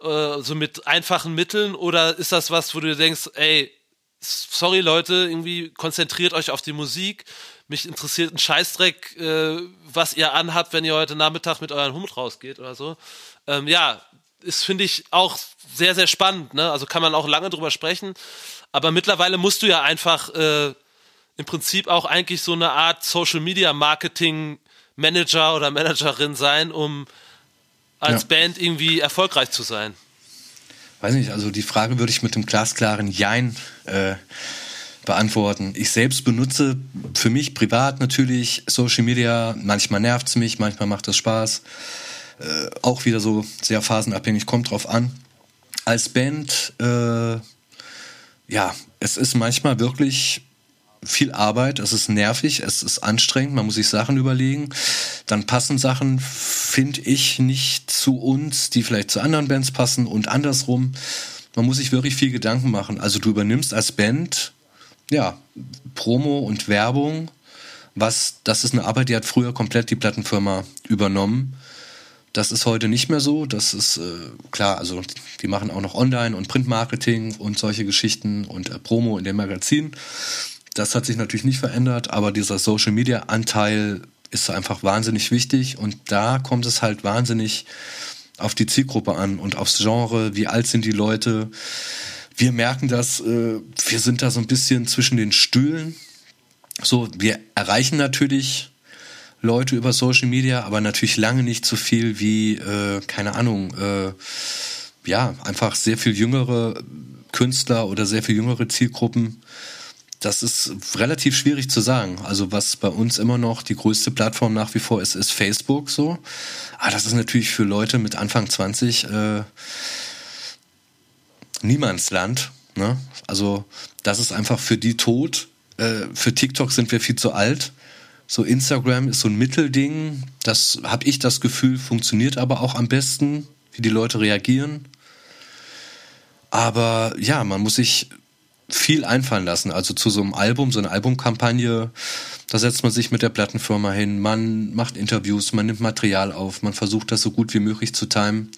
äh, so mit einfachen Mitteln? Oder ist das was, wo du denkst, ey, sorry Leute, irgendwie konzentriert euch auf die Musik. Mich interessiert ein Scheißdreck, äh, was ihr anhabt, wenn ihr heute Nachmittag mit euren Hund rausgeht oder so. Ähm, ja, ist, finde ich, auch sehr, sehr spannend. Ne? Also kann man auch lange drüber sprechen. Aber mittlerweile musst du ja einfach äh, im Prinzip auch eigentlich so eine Art Social Media Marketing Manager oder Managerin sein, um als ja. Band irgendwie erfolgreich zu sein? Weiß nicht, also die Frage würde ich mit dem glasklaren Jein äh, beantworten. Ich selbst benutze für mich privat natürlich Social Media. Manchmal nervt es mich, manchmal macht es Spaß. Äh, auch wieder so sehr phasenabhängig, kommt drauf an. Als Band, äh, ja, es ist manchmal wirklich viel Arbeit, es ist nervig, es ist anstrengend, man muss sich Sachen überlegen. Dann passen Sachen, finde ich, nicht zu uns, die vielleicht zu anderen Bands passen und andersrum. Man muss sich wirklich viel Gedanken machen. Also du übernimmst als Band, ja, Promo und Werbung, was, das ist eine Arbeit, die hat früher komplett die Plattenfirma übernommen. Das ist heute nicht mehr so. Das ist äh, klar, also die machen auch noch Online- und Printmarketing und solche Geschichten und äh, Promo in dem Magazin. Das hat sich natürlich nicht verändert, aber dieser Social Media Anteil ist einfach wahnsinnig wichtig und da kommt es halt wahnsinnig auf die Zielgruppe an und aufs Genre, wie alt sind die Leute. Wir merken das, äh, wir sind da so ein bisschen zwischen den Stühlen. So, wir erreichen natürlich Leute über Social Media, aber natürlich lange nicht so viel wie, äh, keine Ahnung, äh, ja, einfach sehr viel jüngere Künstler oder sehr viel jüngere Zielgruppen das ist relativ schwierig zu sagen. Also was bei uns immer noch die größte Plattform nach wie vor ist, ist Facebook so. Aber das ist natürlich für Leute mit Anfang 20 äh, Niemandsland. Ne? Also das ist einfach für die tot. Äh, für TikTok sind wir viel zu alt. So Instagram ist so ein Mittelding. Das habe ich das Gefühl, funktioniert aber auch am besten, wie die Leute reagieren. Aber ja, man muss sich viel einfallen lassen. Also zu so einem Album, so eine Albumkampagne, Da setzt man sich mit der Plattenfirma hin, man macht Interviews, man nimmt Material auf, man versucht das so gut wie möglich zu timen.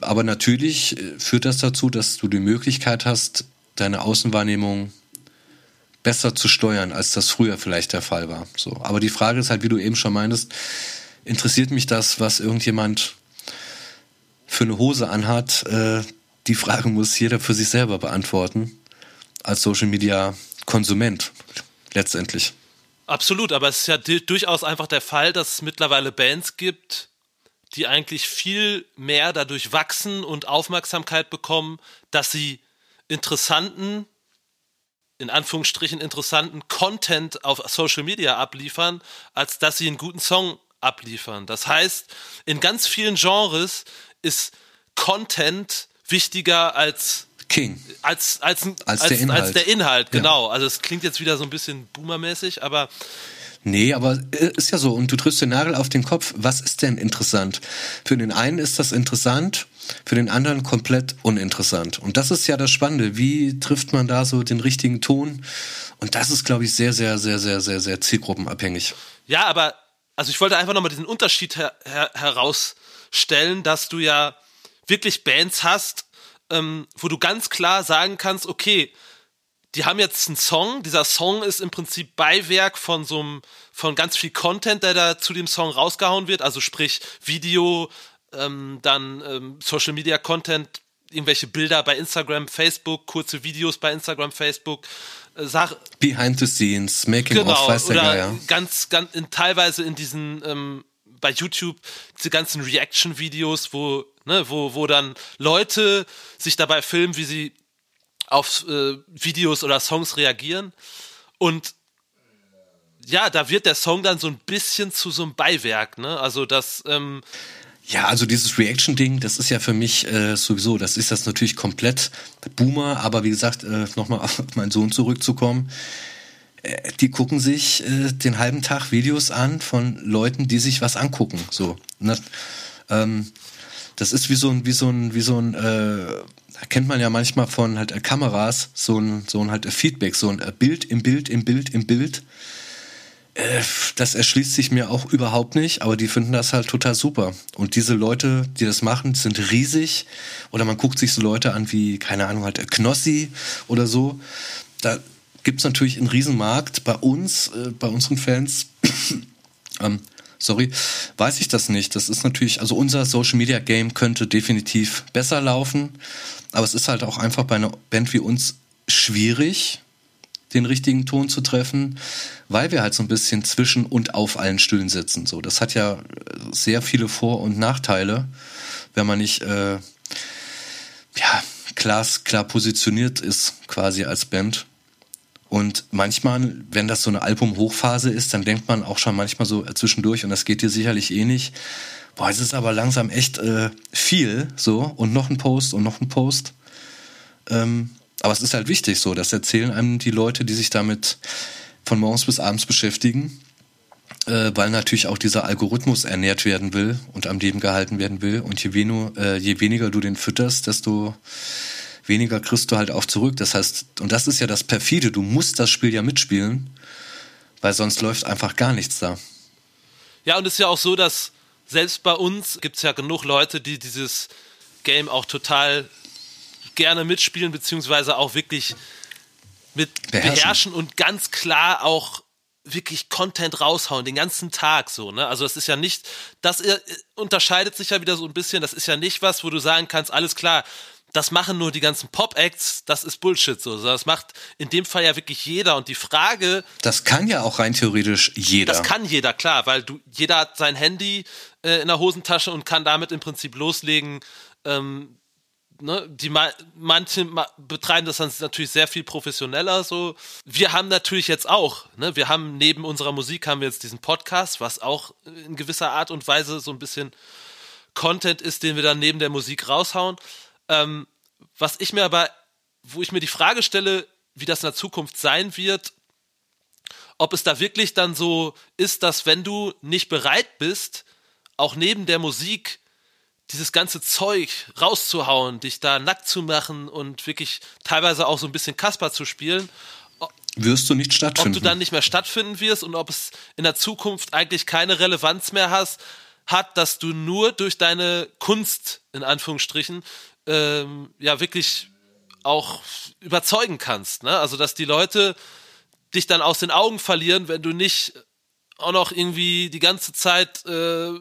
Aber natürlich äh, führt das dazu, dass du die Möglichkeit hast, deine Außenwahrnehmung besser zu steuern, als das früher vielleicht der Fall war. So. Aber die Frage ist halt, wie du eben schon meintest, interessiert mich das, was irgendjemand für eine Hose anhat? Äh, die Frage muss jeder für sich selber beantworten, als Social Media Konsument letztendlich. Absolut, aber es ist ja durchaus einfach der Fall, dass es mittlerweile Bands gibt, die eigentlich viel mehr dadurch wachsen und Aufmerksamkeit bekommen, dass sie interessanten, in Anführungsstrichen interessanten Content auf Social Media abliefern, als dass sie einen guten Song abliefern. Das heißt, in ganz vielen Genres ist Content wichtiger als King. Als, als, als, als, der Inhalt, als der Inhalt genau. Ja. Also es klingt jetzt wieder so ein bisschen boomermäßig, aber Nee, aber äh, ist ja so. Und du triffst den Nagel auf den Kopf. Was ist denn interessant? Für den einen ist das interessant, für den anderen komplett uninteressant. Und das ist ja das Spannende. Wie trifft man da so den richtigen Ton? Und das ist, glaube ich, sehr, sehr, sehr, sehr, sehr, sehr zielgruppenabhängig. Ja, aber also ich wollte einfach nochmal diesen Unterschied her her herausstellen, dass du ja wirklich Bands hast, ähm, wo du ganz klar sagen kannst, okay, die haben jetzt einen Song. Dieser Song ist im Prinzip Beiwerk von so einem, von ganz viel Content, der da zu dem Song rausgehauen wird. Also sprich Video, ähm, dann ähm, Social Media Content, irgendwelche Bilder bei Instagram, Facebook, kurze Videos bei Instagram, Facebook. Äh, Behind the scenes, Making genau, of, weiß der oder Geier. ganz, ganz in, teilweise in diesen ähm, bei YouTube diese ganzen Reaction-Videos, wo, ne, wo, wo dann Leute sich dabei filmen, wie sie auf äh, Videos oder Songs reagieren. Und ja, da wird der Song dann so ein bisschen zu so einem Beiwerk, ne? Also das. Ähm ja, also dieses Reaction-Ding, das ist ja für mich äh, sowieso, das ist das natürlich komplett Boomer, aber wie gesagt, äh, nochmal auf meinen Sohn zurückzukommen, die gucken sich äh, den halben Tag Videos an von Leuten, die sich was angucken. So. Ne? Ähm, das ist wie so ein, wie so ein, wie so ein äh, kennt man ja manchmal von halt äh, Kameras, so ein, so ein halt äh, Feedback, so ein äh, Bild im Bild im Bild im Bild. Äh, das erschließt sich mir auch überhaupt nicht, aber die finden das halt total super. Und diese Leute, die das machen, sind riesig. Oder man guckt sich so Leute an wie, keine Ahnung, halt Knossi oder so. Da gibt's natürlich einen Riesenmarkt bei uns, äh, bei unseren Fans. ähm, sorry, weiß ich das nicht. Das ist natürlich, also unser Social Media Game könnte definitiv besser laufen, aber es ist halt auch einfach bei einer Band wie uns schwierig, den richtigen Ton zu treffen, weil wir halt so ein bisschen zwischen und auf allen Stühlen sitzen. So, das hat ja sehr viele Vor- und Nachteile, wenn man nicht äh, ja klar, klar positioniert ist quasi als Band. Und manchmal, wenn das so eine Album-Hochphase ist, dann denkt man auch schon manchmal so zwischendurch, und das geht dir sicherlich eh nicht, boah, es ist aber langsam echt äh, viel, so, und noch ein Post und noch ein Post. Ähm, aber es ist halt wichtig so, das erzählen einem die Leute, die sich damit von morgens bis abends beschäftigen, äh, weil natürlich auch dieser Algorithmus ernährt werden will und am Leben gehalten werden will. Und je, wenu, äh, je weniger du den fütterst, desto weniger kriegst du halt auch zurück. Das heißt, und das ist ja das perfide, du musst das Spiel ja mitspielen, weil sonst läuft einfach gar nichts da. Ja, und es ist ja auch so, dass selbst bei uns gibt es ja genug Leute, die dieses Game auch total gerne mitspielen, beziehungsweise auch wirklich mit beherrschen, beherrschen und ganz klar auch wirklich Content raushauen, den ganzen Tag so, ne? Also das ist ja nicht, das unterscheidet sich ja wieder so ein bisschen, das ist ja nicht was, wo du sagen kannst, alles klar, das machen nur die ganzen Pop-Acts, das ist Bullshit so. Das macht in dem Fall ja wirklich jeder. Und die Frage. Das kann ja auch rein theoretisch jeder. Das kann jeder, klar, weil du, jeder hat sein Handy äh, in der Hosentasche und kann damit im Prinzip loslegen. Ähm, ne? Die manche betreiben das dann natürlich sehr viel professioneller so. Wir haben natürlich jetzt auch, ne? Wir haben neben unserer Musik haben wir jetzt diesen Podcast, was auch in gewisser Art und Weise so ein bisschen Content ist, den wir dann neben der Musik raushauen. Ähm, was ich mir aber, wo ich mir die Frage stelle, wie das in der Zukunft sein wird, ob es da wirklich dann so ist, dass wenn du nicht bereit bist, auch neben der Musik dieses ganze Zeug rauszuhauen, dich da nackt zu machen und wirklich teilweise auch so ein bisschen Kasper zu spielen. wirst du nicht stattfinden. Ob du dann nicht mehr stattfinden wirst und ob es in der Zukunft eigentlich keine Relevanz mehr hast, hat, dass du nur durch deine Kunst, in Anführungsstrichen, ähm, ja wirklich auch überzeugen kannst. Ne? Also, dass die Leute dich dann aus den Augen verlieren, wenn du nicht auch noch irgendwie die ganze Zeit äh,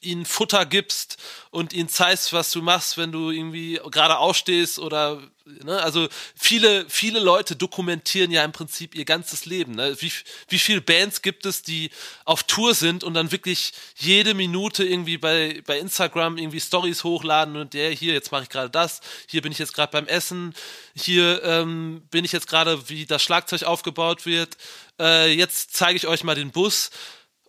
ihnen Futter gibst und ihnen zeigst, was du machst, wenn du irgendwie gerade aufstehst oder ne? also viele viele Leute dokumentieren ja im Prinzip ihr ganzes Leben. Ne? Wie wie viele Bands gibt es, die auf Tour sind und dann wirklich jede Minute irgendwie bei bei Instagram irgendwie Stories hochladen und der hier jetzt mache ich gerade das, hier bin ich jetzt gerade beim Essen, hier ähm, bin ich jetzt gerade wie das Schlagzeug aufgebaut wird äh, jetzt zeige ich euch mal den Bus.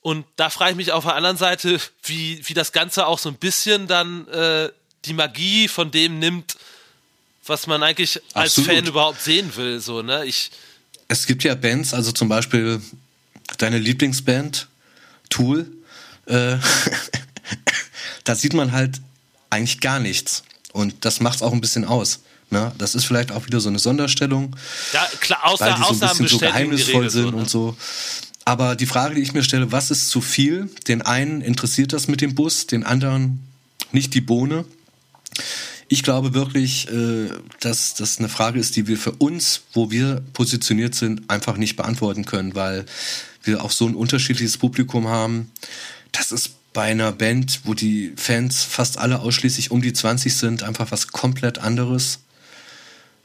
Und da frage ich mich auf der anderen Seite, wie, wie das Ganze auch so ein bisschen dann äh, die Magie von dem nimmt, was man eigentlich als Absolut. Fan überhaupt sehen will. So, ne? ich, es gibt ja Bands, also zum Beispiel deine Lieblingsband, Tool, äh, da sieht man halt eigentlich gar nichts. Und das macht es auch ein bisschen aus. Ne? Das ist vielleicht auch wieder so eine Sonderstellung. Ja, klar, außer, weil die so ein bisschen so geheimnisvoll sind ne? und so. Aber die Frage, die ich mir stelle, was ist zu viel? Den einen interessiert das mit dem Bus, den anderen nicht die Bohne. Ich glaube wirklich, äh, dass das eine Frage ist, die wir für uns, wo wir positioniert sind, einfach nicht beantworten können, weil wir auch so ein unterschiedliches Publikum haben. Das ist bei einer Band, wo die Fans fast alle ausschließlich um die 20 sind, einfach was komplett anderes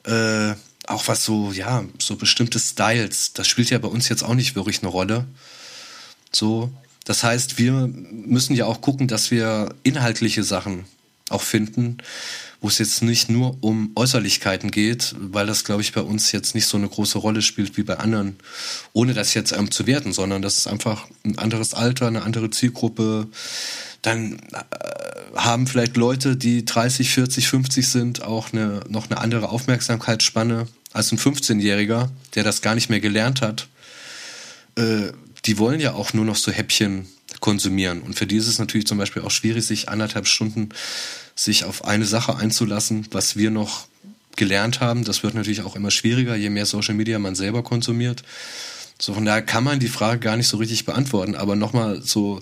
äh, auch was so, ja, so bestimmte Styles, das spielt ja bei uns jetzt auch nicht wirklich eine Rolle. So, das heißt, wir müssen ja auch gucken, dass wir inhaltliche Sachen auch finden, wo es jetzt nicht nur um Äußerlichkeiten geht, weil das, glaube ich, bei uns jetzt nicht so eine große Rolle spielt wie bei anderen, ohne das jetzt ähm, zu werten, sondern das ist einfach ein anderes Alter, eine andere Zielgruppe, dann äh, haben vielleicht Leute, die 30, 40, 50 sind, auch eine, noch eine andere Aufmerksamkeitsspanne als ein 15-Jähriger, der das gar nicht mehr gelernt hat. Äh, die wollen ja auch nur noch so Häppchen konsumieren. Und für die ist es natürlich zum Beispiel auch schwierig, sich anderthalb Stunden sich auf eine Sache einzulassen, was wir noch gelernt haben. Das wird natürlich auch immer schwieriger, je mehr Social Media man selber konsumiert. So von daher kann man die Frage gar nicht so richtig beantworten. Aber nochmal so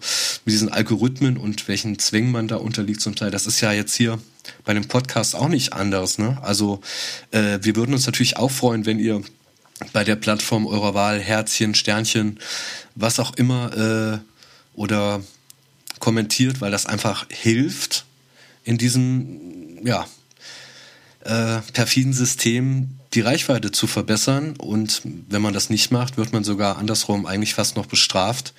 mit diesen Algorithmen und welchen Zwängen man da unterliegt zum Teil, das ist ja jetzt hier bei dem Podcast auch nicht anders. Ne? Also äh, wir würden uns natürlich auch freuen, wenn ihr bei der Plattform eurer Wahl Herzchen, Sternchen, was auch immer äh, oder kommentiert, weil das einfach hilft in diesem ja äh, perfiden System die Reichweite zu verbessern. Und wenn man das nicht macht, wird man sogar andersrum eigentlich fast noch bestraft.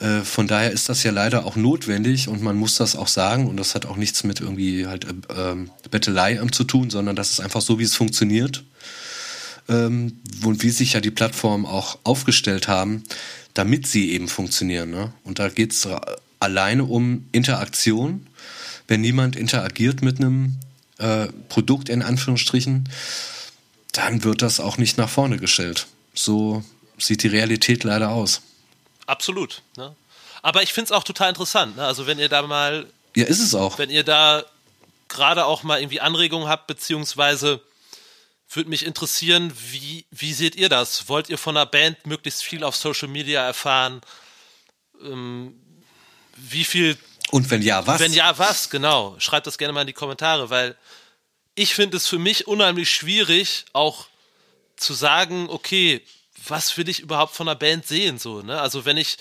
Äh, von daher ist das ja leider auch notwendig und man muss das auch sagen und das hat auch nichts mit irgendwie halt äh, Bettelei zu tun, sondern das ist einfach so, wie es funktioniert ähm, und wie sich ja die Plattformen auch aufgestellt haben, damit sie eben funktionieren. Ne? Und da geht es alleine um Interaktion. Wenn niemand interagiert mit einem äh, Produkt in Anführungsstrichen, dann wird das auch nicht nach vorne gestellt. So sieht die Realität leider aus. Absolut. Ne? Aber ich finde es auch total interessant. Ne? Also wenn ihr da mal. Ja, ist es auch. Wenn ihr da gerade auch mal irgendwie Anregungen habt, beziehungsweise würde mich interessieren, wie, wie seht ihr das? Wollt ihr von einer Band möglichst viel auf Social Media erfahren? Ähm, wie viel. Und wenn ja, was? Wenn ja, was, genau. Schreibt das gerne mal in die Kommentare, weil ich finde es für mich unheimlich schwierig, auch zu sagen, okay, was will ich überhaupt von einer Band sehen, so, ne? Also wenn ich,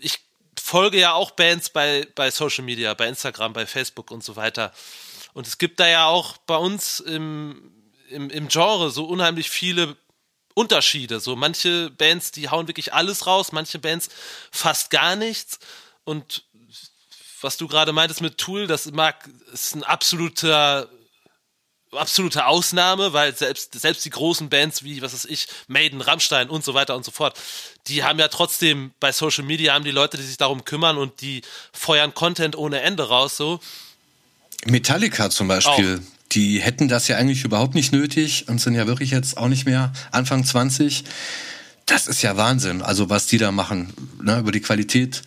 ich folge ja auch Bands bei, bei Social Media, bei Instagram, bei Facebook und so weiter. Und es gibt da ja auch bei uns im, im, im Genre so unheimlich viele Unterschiede. So manche Bands, die hauen wirklich alles raus, manche Bands fast gar nichts. Und was du gerade meintest mit Tool, das mag, ist ein absoluter absolute Ausnahme, weil selbst, selbst die großen Bands wie, was weiß ich, Maiden, Rammstein und so weiter und so fort, die haben ja trotzdem bei Social Media haben die Leute, die sich darum kümmern und die feuern Content ohne Ende raus, so. Metallica zum Beispiel, auch. die hätten das ja eigentlich überhaupt nicht nötig und sind ja wirklich jetzt auch nicht mehr Anfang 20. Das ist ja Wahnsinn, also was die da machen. Ne, über die Qualität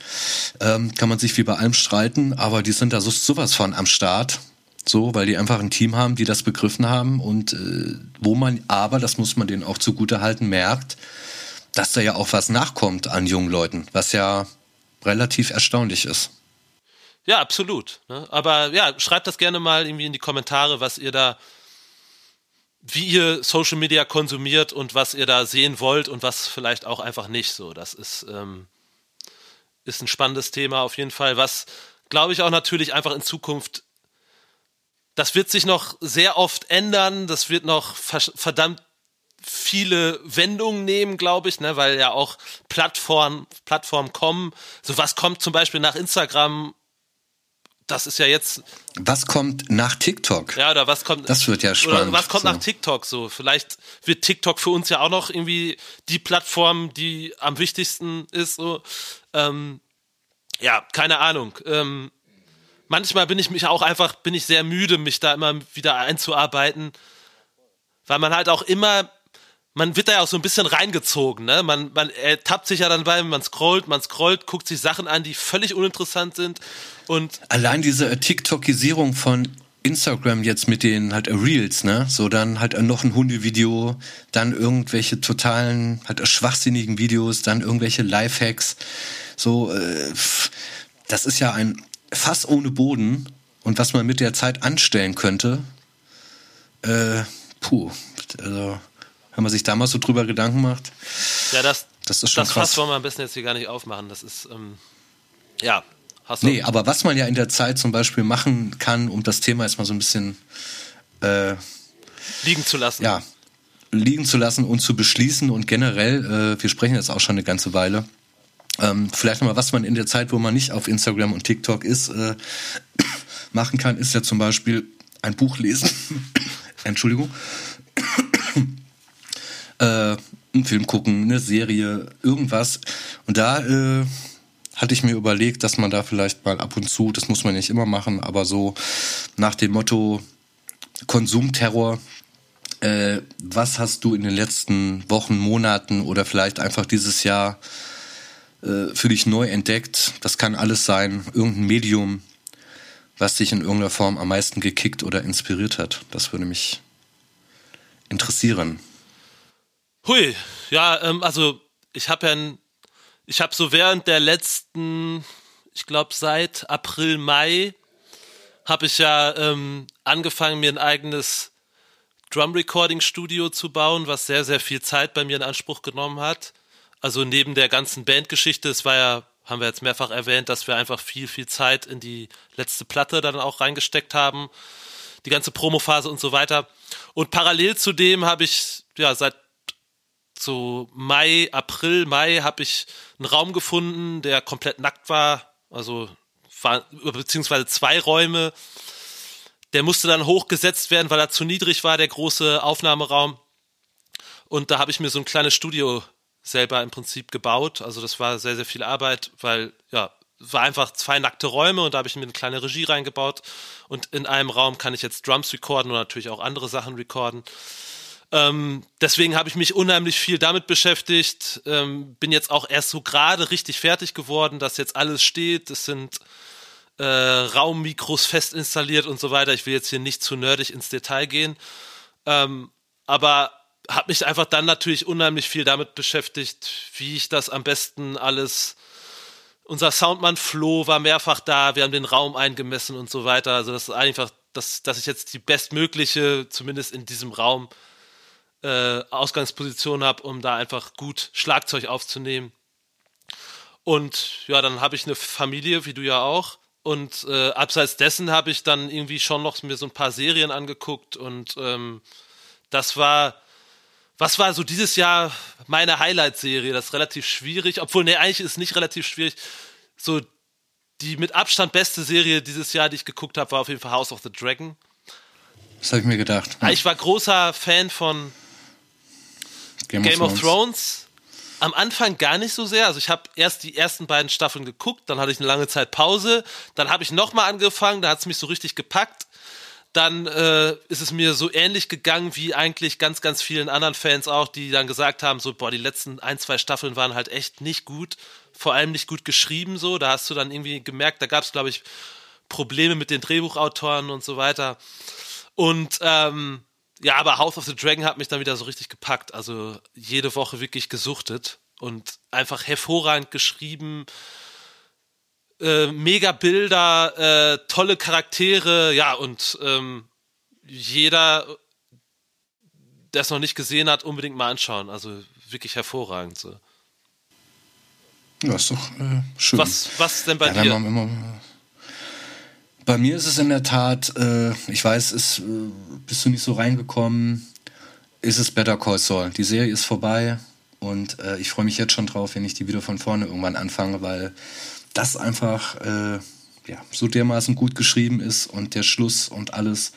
ähm, kann man sich wie bei allem streiten, aber die sind da so, sowas von am Start So, weil die einfach ein Team haben, die das begriffen haben und äh, wo man aber, das muss man denen auch zugute halten, merkt, dass da ja auch was nachkommt an jungen Leuten, was ja relativ erstaunlich ist. Ja, absolut. Ne? Aber ja, schreibt das gerne mal irgendwie in die Kommentare, was ihr da, wie ihr Social Media konsumiert und was ihr da sehen wollt und was vielleicht auch einfach nicht so. Das ist, ähm, ist ein spannendes Thema auf jeden Fall, was glaube ich auch natürlich einfach in Zukunft das wird sich noch sehr oft ändern. Das wird noch verdammt viele Wendungen nehmen, glaube ich, ne, weil ja auch Plattformen, Plattformen kommen. So was kommt zum Beispiel nach Instagram. Das ist ja jetzt. Was kommt nach TikTok? Ja, oder was kommt. Das wird ja spannend. Oder was kommt so. nach TikTok so? Vielleicht wird TikTok für uns ja auch noch irgendwie die Plattform, die am wichtigsten ist. So. Ähm, ja, keine Ahnung. Ähm, manchmal bin ich mich auch einfach, bin ich sehr müde, mich da immer wieder einzuarbeiten, weil man halt auch immer, man wird da ja auch so ein bisschen reingezogen, ne? Man, man tappt sich ja dann bei, man scrollt, man scrollt, guckt sich Sachen an, die völlig uninteressant sind und allein diese TikTokisierung von Instagram jetzt mit den halt Reels, ne? So dann halt noch ein Hundevideo, dann irgendwelche totalen halt schwachsinnigen Videos, dann irgendwelche Lifehacks. So äh, das ist ja ein Fass ohne Boden und was man mit der Zeit anstellen könnte, äh, puh, also wenn man sich da mal so drüber Gedanken macht. Ja, das, das ist schon das krass. Fass wollen wir am besten jetzt hier gar nicht aufmachen. Das ist, ähm, ja, hast du. Nee, aber was man ja in der Zeit zum Beispiel machen kann, um das Thema jetzt mal so ein bisschen äh, liegen zu lassen. Ja, liegen zu lassen und zu beschließen und generell, äh, wir sprechen jetzt auch schon eine ganze Weile, ähm, vielleicht nochmal, was man in der Zeit, wo man nicht auf Instagram und TikTok ist, äh, machen kann, ist ja zum Beispiel ein Buch lesen. Entschuldigung. äh, einen Film gucken, eine Serie, irgendwas. Und da äh, hatte ich mir überlegt, dass man da vielleicht mal ab und zu, das muss man nicht immer machen, aber so nach dem Motto Konsumterror, äh, was hast du in den letzten Wochen, Monaten oder vielleicht einfach dieses Jahr für dich neu entdeckt. Das kann alles sein, irgendein Medium, was dich in irgendeiner Form am meisten gekickt oder inspiriert hat. Das würde mich interessieren. Hui, ja, ähm, also ich habe ja, ein, ich habe so während der letzten, ich glaube seit April, Mai, habe ich ja ähm, angefangen, mir ein eigenes Drum Recording Studio zu bauen, was sehr, sehr viel Zeit bei mir in Anspruch genommen hat. Also neben der ganzen Bandgeschichte, es war ja, haben wir jetzt mehrfach erwähnt, dass wir einfach viel, viel Zeit in die letzte Platte dann auch reingesteckt haben. Die ganze Promophase und so weiter. Und parallel zu dem habe ich, ja, seit so Mai, April, Mai habe ich einen Raum gefunden, der komplett nackt war. Also, war, beziehungsweise zwei Räume. Der musste dann hochgesetzt werden, weil er zu niedrig war, der große Aufnahmeraum. Und da habe ich mir so ein kleines Studio selber im Prinzip gebaut. Also das war sehr, sehr viel Arbeit, weil ja, war einfach zwei nackte Räume und da habe ich mir eine kleine Regie reingebaut. Und in einem Raum kann ich jetzt Drums recorden und natürlich auch andere Sachen recorden. Ähm, deswegen habe ich mich unheimlich viel damit beschäftigt. Ähm, bin jetzt auch erst so gerade richtig fertig geworden, dass jetzt alles steht. Es sind äh, Raummikros fest installiert und so weiter. Ich will jetzt hier nicht zu nerdig ins Detail gehen. Ähm, aber habe mich einfach dann natürlich unheimlich viel damit beschäftigt, wie ich das am besten alles. Unser Soundmann Flo war mehrfach da, wir haben den Raum eingemessen und so weiter. Also das ist einfach, dass, dass ich jetzt die bestmögliche, zumindest in diesem Raum, äh, Ausgangsposition habe, um da einfach gut Schlagzeug aufzunehmen. Und ja, dann habe ich eine Familie, wie du ja auch. Und äh, abseits dessen habe ich dann irgendwie schon noch mir so ein paar Serien angeguckt und ähm, das war was war so dieses Jahr meine Highlight-Serie? Das ist relativ schwierig, obwohl, nee, eigentlich ist es nicht relativ schwierig. So die mit Abstand beste Serie dieses Jahr, die ich geguckt habe, war auf jeden Fall House of the Dragon. Das habe ich mir gedacht. Ja. Ich war großer Fan von Game, Game of, Thrones. of Thrones. Am Anfang gar nicht so sehr. Also ich habe erst die ersten beiden Staffeln geguckt, dann hatte ich eine lange Zeit Pause, dann habe ich nochmal angefangen, da hat es mich so richtig gepackt dann äh, ist es mir so ähnlich gegangen wie eigentlich ganz, ganz vielen anderen Fans auch, die dann gesagt haben, so, boah, die letzten ein, zwei Staffeln waren halt echt nicht gut, vor allem nicht gut geschrieben so. Da hast du dann irgendwie gemerkt, da gab es, glaube ich, Probleme mit den Drehbuchautoren und so weiter. Und ähm, ja, aber House of the Dragon hat mich dann wieder so richtig gepackt. Also jede Woche wirklich gesuchtet und einfach hervorragend geschrieben. Äh, mega Bilder, äh, tolle Charaktere, ja, und ähm, jeder, der es noch nicht gesehen hat, unbedingt mal anschauen. Also wirklich hervorragend. So. Ja, ist doch äh, schön. Was, was denn bei ja, dir? Immer, bei mir ist es in der Tat, äh, ich weiß, ist, äh, bist du nicht so reingekommen, ist es Better Call Saul. Die Serie ist vorbei und äh, ich freue mich jetzt schon drauf, wenn ich die wieder von vorne irgendwann anfange, weil das einfach äh, ja, so dermaßen gut geschrieben ist und der Schluss und alles.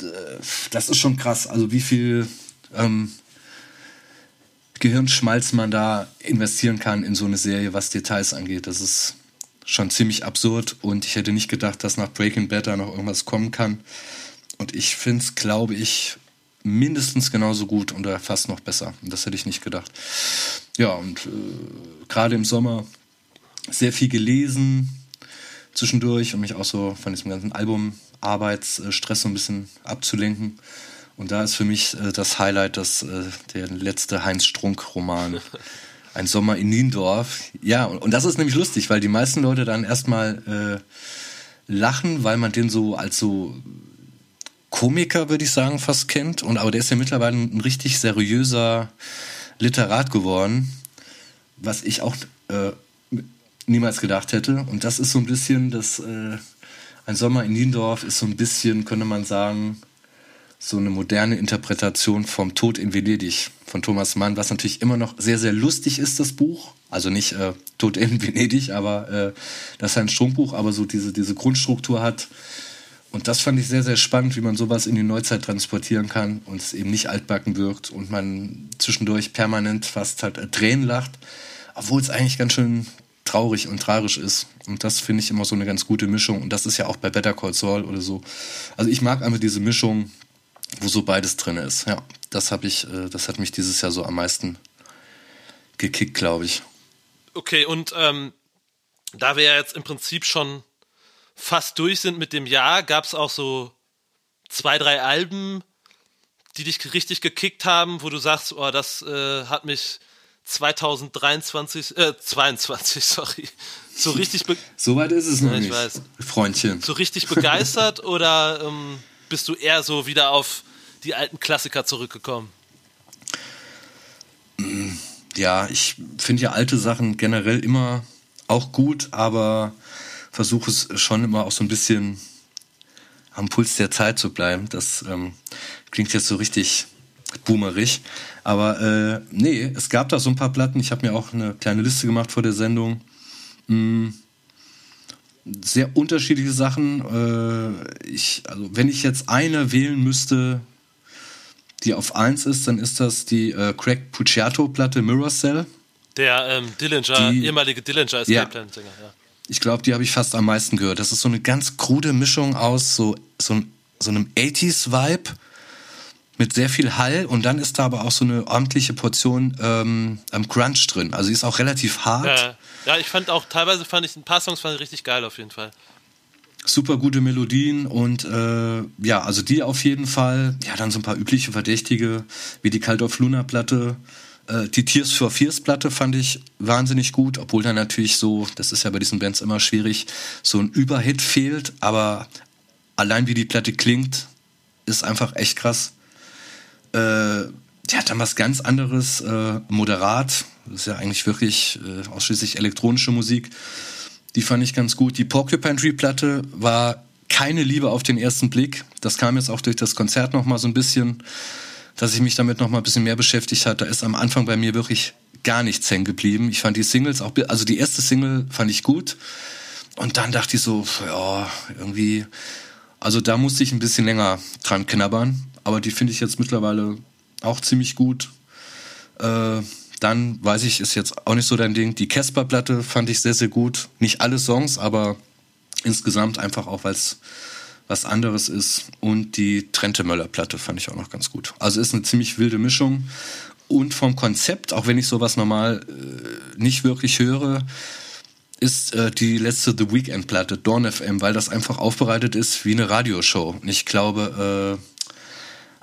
Äh, das ist schon krass. Also wie viel ähm, Gehirnschmalz man da investieren kann in so eine Serie, was Details angeht. Das ist schon ziemlich absurd und ich hätte nicht gedacht, dass nach Breaking Bad da noch irgendwas kommen kann. Und ich finde es, glaube ich, mindestens genauso gut oder fast noch besser. Und das hätte ich nicht gedacht. Ja, und äh, gerade im Sommer sehr viel gelesen zwischendurch, um mich auch so von diesem ganzen Album-Arbeitsstress so ein bisschen abzulenken. Und da ist für mich äh, das Highlight das, äh, der letzte Heinz Strunk-Roman. Ein Sommer in Niendorf. Ja, und, und, das ist nämlich lustig, weil die meisten Leute dann erstmal äh, lachen, weil man den so als so Komiker, würde ich sagen, fast kennt. Und aber der ist ja mittlerweile ein richtig seriöser Literat geworden, was ich auch äh, niemals gedacht hätte. Und das ist so ein bisschen das äh, ein Sommer in Niendorf ist so ein bisschen, könnte man sagen, so eine moderne Interpretation vom Tod in Venedig von Thomas Mann, was natürlich immer noch sehr, sehr lustig ist, das Buch. Also nicht äh, Tod in Venedig, aber äh, das ist ein Strunkbuch, aber so diese, diese Grundstruktur hat. Und das fand ich sehr, sehr spannend, wie man sowas in die Neuzeit transportieren kann und es eben nicht altbacken wirkt und man zwischendurch permanent fast halt Tränen lacht, obwohl es eigentlich ganz schön traurig und tragisch ist. Und das finde ich immer so eine ganz gute Mischung. Und das ist ja auch bei Better Call Saul oder so. Also ich mag einfach diese Mischung wo so beides drin ist. Ja, das habe ich, äh, das hat mich dieses Jahr so am meisten gekickt, glaube ich. Okay, und ähm, da wir ja jetzt im Prinzip schon fast durch sind mit dem Jahr, gab es auch so zwei, drei Alben, die dich richtig gekickt haben, wo du sagst, oh, das äh, hat mich 2023, äh, 22, sorry, so richtig. so weit ist es noch ja, nicht, weiß. Freundchen. So richtig begeistert oder ähm, bist du eher so wieder auf die alten Klassiker zurückgekommen? Ja, ich finde ja alte Sachen generell immer auch gut, aber versuche es schon immer auch so ein bisschen am Puls der Zeit zu bleiben. Das ähm, klingt jetzt so richtig boomerig. Aber äh, nee, es gab da so ein paar Platten. Ich habe mir auch eine kleine Liste gemacht vor der Sendung. Hm, sehr unterschiedliche Sachen. Äh, ich, also wenn ich jetzt eine wählen müsste, die auf 1 ist, dann ist das die äh, Craig Puciato-Platte Mirror Cell. Der ähm, Dillinger, die, ehemalige Dillinger Escape ja. Plan-Sänger, ja. Ich glaube, die habe ich fast am meisten gehört. Das ist so eine ganz krude Mischung aus so, so, so einem 80s-Vibe mit sehr viel Hall und dann ist da aber auch so eine ordentliche Portion ähm, Crunch drin. Also die ist auch relativ hart. Ja. Ja, ich fand auch, teilweise fand ich ein paar Songs fand ich richtig geil auf jeden Fall. Super gute Melodien und äh, ja, also die auf jeden Fall. Ja, dann so ein paar übliche Verdächtige, wie die of Luna Platte. Äh, die Tears for Fears Platte fand ich wahnsinnig gut, obwohl da natürlich so, das ist ja bei diesen Bands immer schwierig, so ein Überhit fehlt, aber allein wie die Platte klingt, ist einfach echt krass. Äh, die hat dann was ganz anderes, äh, moderat. Das ist ja eigentlich wirklich äh, ausschließlich elektronische Musik. Die fand ich ganz gut. Die Porcupine Tree Platte war keine Liebe auf den ersten Blick. Das kam jetzt auch durch das Konzert noch mal so ein bisschen, dass ich mich damit noch mal ein bisschen mehr beschäftigt hat. Da ist am Anfang bei mir wirklich gar nichts hängen geblieben. Ich fand die Singles auch, also die erste Single fand ich gut. Und dann dachte ich so, ja, irgendwie, also da musste ich ein bisschen länger dran knabbern. Aber die finde ich jetzt mittlerweile auch ziemlich gut. Äh, dann weiß ich, ist jetzt auch nicht so dein Ding. Die Casper-Platte fand ich sehr, sehr gut. Nicht alle Songs, aber insgesamt einfach auch, weil es was anderes ist. Und die Trente Möller-Platte fand ich auch noch ganz gut. Also ist eine ziemlich wilde Mischung. Und vom Konzept, auch wenn ich sowas normal äh, nicht wirklich höre, ist äh, die letzte The Weekend Platte, Dawn FM, weil das einfach aufbereitet ist wie eine Radioshow. Und ich glaube, äh,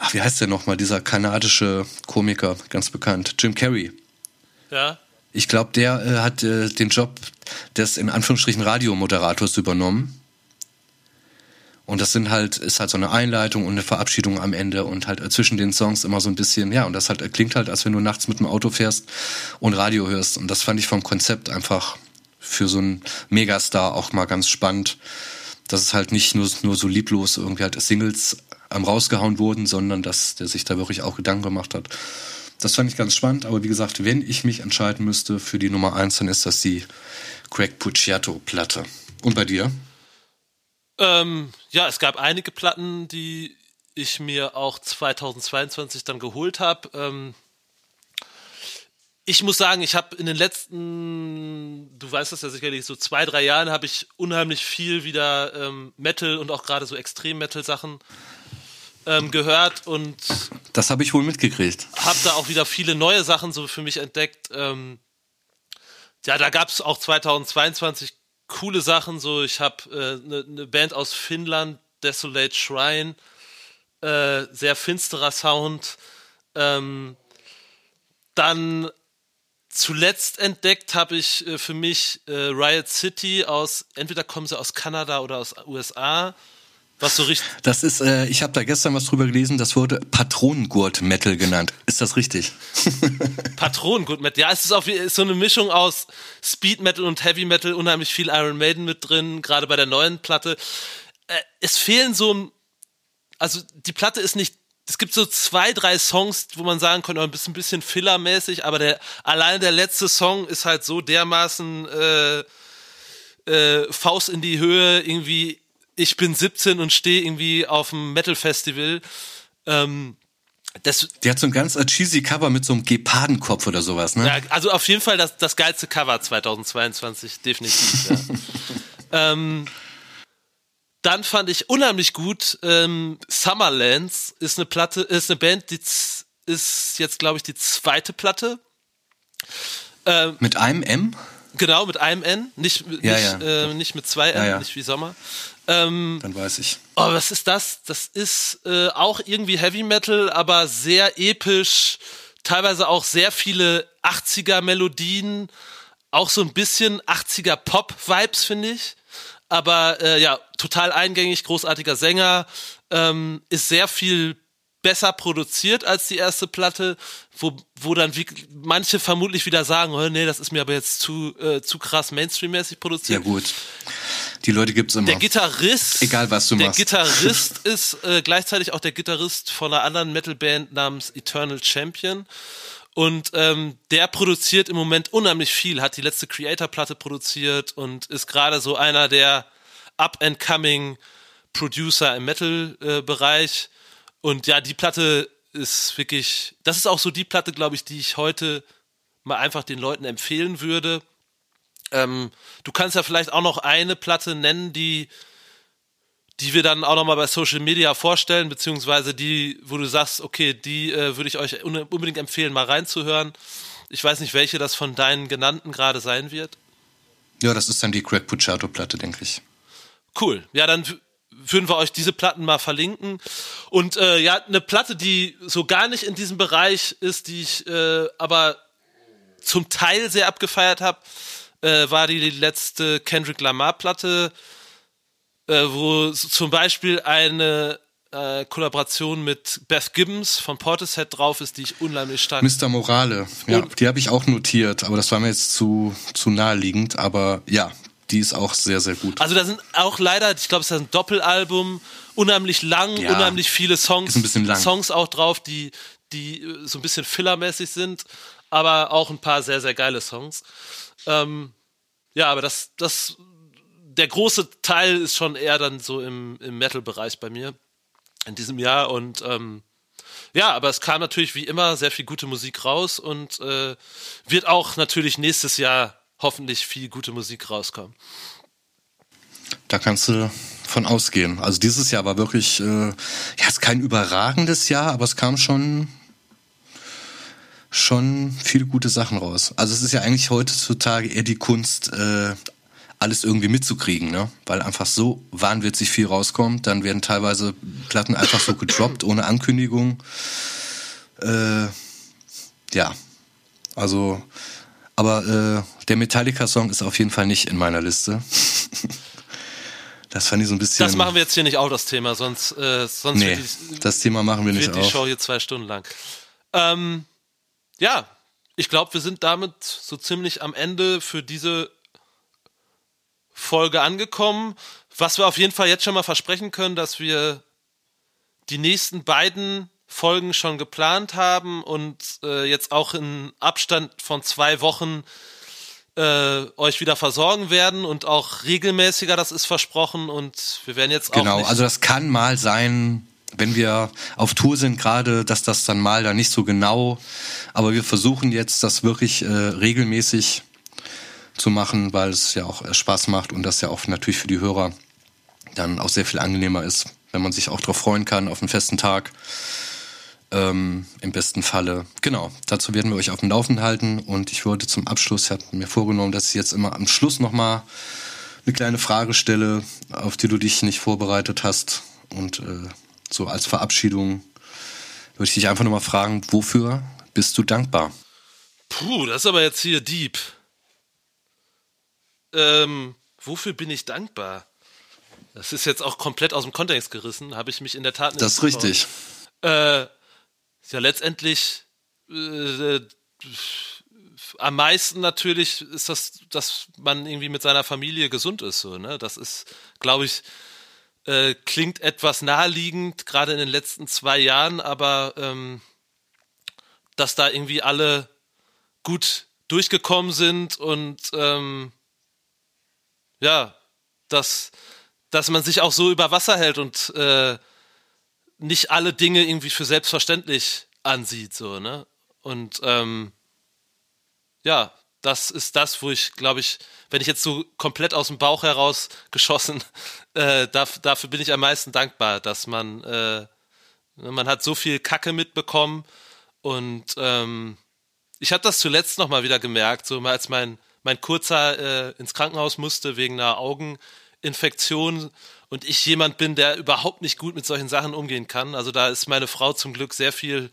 ach, wie heißt der nochmal, dieser kanadische Komiker, ganz bekannt, Jim Carrey. Ja. Ich glaube, der äh, hat äh, den Job des in Anführungsstrichen Radiomoderators übernommen. Und das sind halt, ist halt so eine Einleitung und eine Verabschiedung am Ende und halt zwischen den Songs immer so ein bisschen, ja, und das halt klingt halt, als wenn du nachts mit dem Auto fährst und Radio hörst. Und das fand ich vom Konzept einfach für so einen Megastar auch mal ganz spannend, dass es halt nicht nur, nur so lieblos irgendwie halt Singles ähm, rausgehauen wurden, sondern dass der sich da wirklich auch Gedanken gemacht hat. Das fand ich ganz spannend, aber wie gesagt, wenn ich mich entscheiden müsste für die Nummer eins, dann ist das die Craig Pucciato Platte. Und bei dir? Ähm, ja, es gab einige Platten, die ich mir auch 2022 dann geholt habe. Ähm, ich muss sagen, ich habe in den letzten, du weißt das ja sicherlich, so zwei, drei Jahren habe ich unheimlich viel wieder ähm, Metal und auch gerade so Extrem-Metal-Sachen ähm, gehört und das habe ich wohl mitgekriegt. Habe da auch wieder viele neue Sachen so für mich entdeckt. Ähm, ja, da gab es auch 2022 coole Sachen. So, ich habe eine äh, ne Band aus Finnland, Desolate Shrine, äh, sehr finsterer Sound. Ähm, dann zuletzt entdeckt habe ich äh, für mich äh, Riot City aus, entweder kommen sie aus Kanada oder aus USA. Was so richtig. Das ist, äh, ich habe da gestern was drüber gelesen, das wurde Patronengurt-Metal genannt. Ist das richtig? Patronengurt-Metal, ja, es ist, auf, ist so eine Mischung aus Speed Metal und Heavy Metal, unheimlich viel Iron Maiden mit drin, gerade bei der neuen Platte. Äh, es fehlen so, also die Platte ist nicht es gibt so zwei, drei Songs, wo man sagen könnte, ein bisschen, ein bisschen fillermäßig, aber der, allein der letzte Song ist halt so dermaßen äh, äh, Faust in die Höhe, irgendwie, ich bin 17 und stehe irgendwie auf dem Metal-Festival. Ähm, das, die hat so ein ganz cheesy Cover mit so einem Gepardenkopf oder sowas, ne? Ja, also auf jeden Fall das, das geilste Cover 2022, definitiv. ja. ähm, dann fand ich unheimlich gut, ähm, Summerlands ist eine Platte, ist eine Band, die ist jetzt, glaube ich, die zweite Platte. Ähm, mit einem M? Genau, mit einem N, nicht, ja, nicht, ja. Äh, nicht mit zwei N, nicht wie Sommer. Ähm, Dann weiß ich. Oh, was ist das? Das ist äh, auch irgendwie Heavy Metal, aber sehr episch, teilweise auch sehr viele 80er Melodien, auch so ein bisschen 80er Pop-Vibes, finde ich aber äh, ja, total eingängig, großartiger Sänger, ähm, ist sehr viel besser produziert als die erste Platte, wo, wo dann wie, manche vermutlich wieder sagen, oh, nee, das ist mir aber jetzt zu, äh, zu krass Mainstream-mäßig produziert. Ja gut, die Leute gibt's immer. Der Gitarrist, egal was du der machst. Der Gitarrist ist äh, gleichzeitig auch der Gitarrist von einer anderen Metal-Band namens Eternal Champion. Und ähm, der produziert im Moment unheimlich viel, hat die letzte Creator-Platte produziert und ist gerade so einer der up-and-coming Producer im Metal-Bereich. Und ja, die Platte ist wirklich, das ist auch so die Platte, glaube ich, die ich heute mal einfach den Leuten empfehlen würde. Ähm, du kannst ja vielleicht auch noch eine Platte nennen, die die wir dann auch nochmal bei Social Media vorstellen, beziehungsweise die, wo du sagst, okay, die äh, würde ich euch unbedingt empfehlen, mal reinzuhören. Ich weiß nicht, welche das von deinen genannten gerade sein wird. Ja, das ist dann die Craig Pucciato-Platte, denke ich. Cool. Ja, dann würden wir euch diese Platten mal verlinken. Und äh, ja, eine Platte, die so gar nicht in diesem Bereich ist, die ich äh, aber zum Teil sehr abgefeiert habe, äh, war die letzte Kendrick Lamar-Platte äh, wo zum Beispiel eine äh, Kollaboration mit Beth Gibbons von Portishead drauf ist, die ich unheimlich stark. Mr. Morale, ja, die habe ich auch notiert, aber das war mir jetzt zu, zu naheliegend, aber ja, die ist auch sehr, sehr gut. Also da sind auch leider, ich glaube, es ist ein Doppelalbum, unheimlich lang, ja, unheimlich viele Songs, Songs auch drauf, die, die äh, so ein bisschen fillermäßig sind, aber auch ein paar sehr, sehr geile Songs. Ähm, ja, aber das, das der große Teil ist schon eher dann so im, im Metal-Bereich bei mir in diesem Jahr und ähm, ja, aber es kam natürlich wie immer sehr viel gute Musik raus und äh, wird auch natürlich nächstes Jahr hoffentlich viel gute Musik rauskommen. Da kannst du von ausgehen. Also dieses Jahr war wirklich, äh, ja, es ist kein überragendes Jahr, aber es kam schon schon viele gute Sachen raus. Also es ist ja eigentlich heutzutage eher die Kunst, äh, alles irgendwie mitzukriegen, ne? Weil einfach so wahnwitzig viel rauskommt. Dann werden teilweise Platten einfach so gedroppt, ohne Ankündigung. Äh, ja, also, aber äh, der Metallica-Song ist auf jeden Fall nicht in meiner Liste. das fand ich so ein bisschen. Das machen wir jetzt hier nicht auch, das Thema, sonst, äh, sonst nee, die, das Thema machen wir nicht wird die Show hier zwei Stunden lang. Ähm, ja, ich glaube, wir sind damit so ziemlich am Ende für diese Folge angekommen. Was wir auf jeden Fall jetzt schon mal versprechen können, dass wir die nächsten beiden Folgen schon geplant haben und äh, jetzt auch in Abstand von zwei Wochen äh, euch wieder versorgen werden und auch regelmäßiger, das ist versprochen und wir werden jetzt auch. Genau, also das kann mal sein, wenn wir auf Tour sind gerade, dass das dann mal da nicht so genau, aber wir versuchen jetzt das wirklich äh, regelmäßig zu machen, weil es ja auch äh, Spaß macht und das ja auch natürlich für die Hörer dann auch sehr viel angenehmer ist, wenn man sich auch darauf freuen kann, auf einen festen Tag. Ähm, Im besten Falle. Genau, dazu werden wir euch auf dem Laufenden halten und ich würde zum Abschluss, ich habe mir vorgenommen, dass ich jetzt immer am Schluss nochmal eine kleine Frage stelle, auf die du dich nicht vorbereitet hast und äh, so als Verabschiedung würde ich dich einfach nochmal fragen, wofür bist du dankbar? Puh, das ist aber jetzt hier deep. Ähm, wofür bin ich dankbar? Das ist jetzt auch komplett aus dem Kontext gerissen, habe ich mich in der Tat nicht Das ist richtig. Äh, ja letztendlich äh, am meisten natürlich ist das, dass man irgendwie mit seiner Familie gesund ist. So, ne? Das ist, glaube ich, äh, klingt etwas naheliegend, gerade in den letzten zwei Jahren, aber ähm, dass da irgendwie alle gut durchgekommen sind und ähm, ja, dass, dass man sich auch so über Wasser hält und äh, nicht alle Dinge irgendwie für selbstverständlich ansieht, so, ne? Und ähm, ja, das ist das, wo ich, glaube ich, wenn ich jetzt so komplett aus dem Bauch heraus geschossen, äh, darf, dafür bin ich am meisten dankbar, dass man, äh, man hat so viel Kacke mitbekommen und ähm, ich habe das zuletzt nochmal wieder gemerkt, so als mein, mein Kurzer äh, ins Krankenhaus musste wegen einer Augeninfektion und ich jemand bin, der überhaupt nicht gut mit solchen Sachen umgehen kann. Also da ist meine Frau zum Glück sehr viel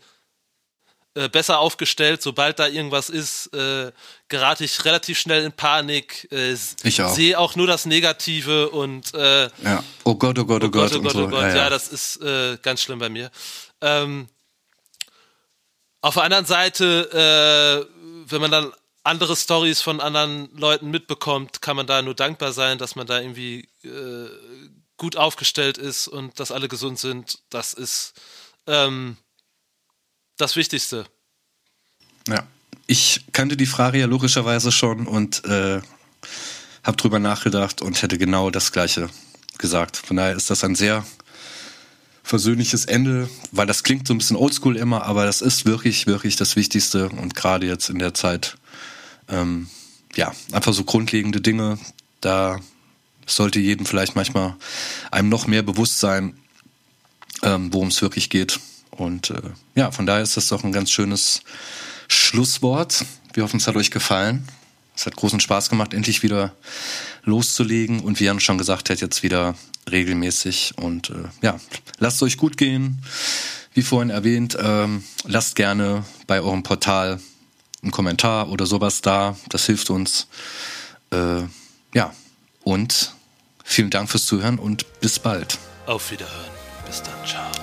äh, besser aufgestellt. Sobald da irgendwas ist, äh, gerate ich relativ schnell in Panik. Äh, ich auch. Sehe auch nur das Negative und äh, ja. Oh Gott, oh Gott, oh, oh Gott, oh Gott, oh Gott, oh Gott. Ja, ja. ja, das ist äh, ganz schlimm bei mir. Ähm, auf der anderen Seite, äh, wenn man dann andere Stories von anderen Leuten mitbekommt, kann man da nur dankbar sein, dass man da irgendwie äh, gut aufgestellt ist und dass alle gesund sind. Das ist ähm, das Wichtigste. Ja, ich kannte die Frage ja logischerweise schon und äh, habe drüber nachgedacht und hätte genau das Gleiche gesagt. Von daher ist das ein sehr versöhnliches Ende, weil das klingt so ein bisschen oldschool immer, aber das ist wirklich, wirklich das Wichtigste und gerade jetzt in der Zeit, ähm, ja, einfach so grundlegende Dinge, da sollte jedem vielleicht manchmal einem noch mehr bewusst sein, ähm, worum es wirklich geht. Und äh, ja, von daher ist das doch ein ganz schönes Schlusswort. Wir hoffen, es hat euch gefallen. Es hat großen Spaß gemacht, endlich wieder loszulegen. Und wie Jan schon gesagt hat, jetzt wieder regelmäßig. Und äh, ja, lasst es euch gut gehen. Wie vorhin erwähnt, ähm, lasst gerne bei eurem Portal einen Kommentar oder sowas da. Das hilft uns. Äh, ja, und vielen Dank fürs Zuhören und bis bald. Auf Wiederhören. Bis dann. Ciao.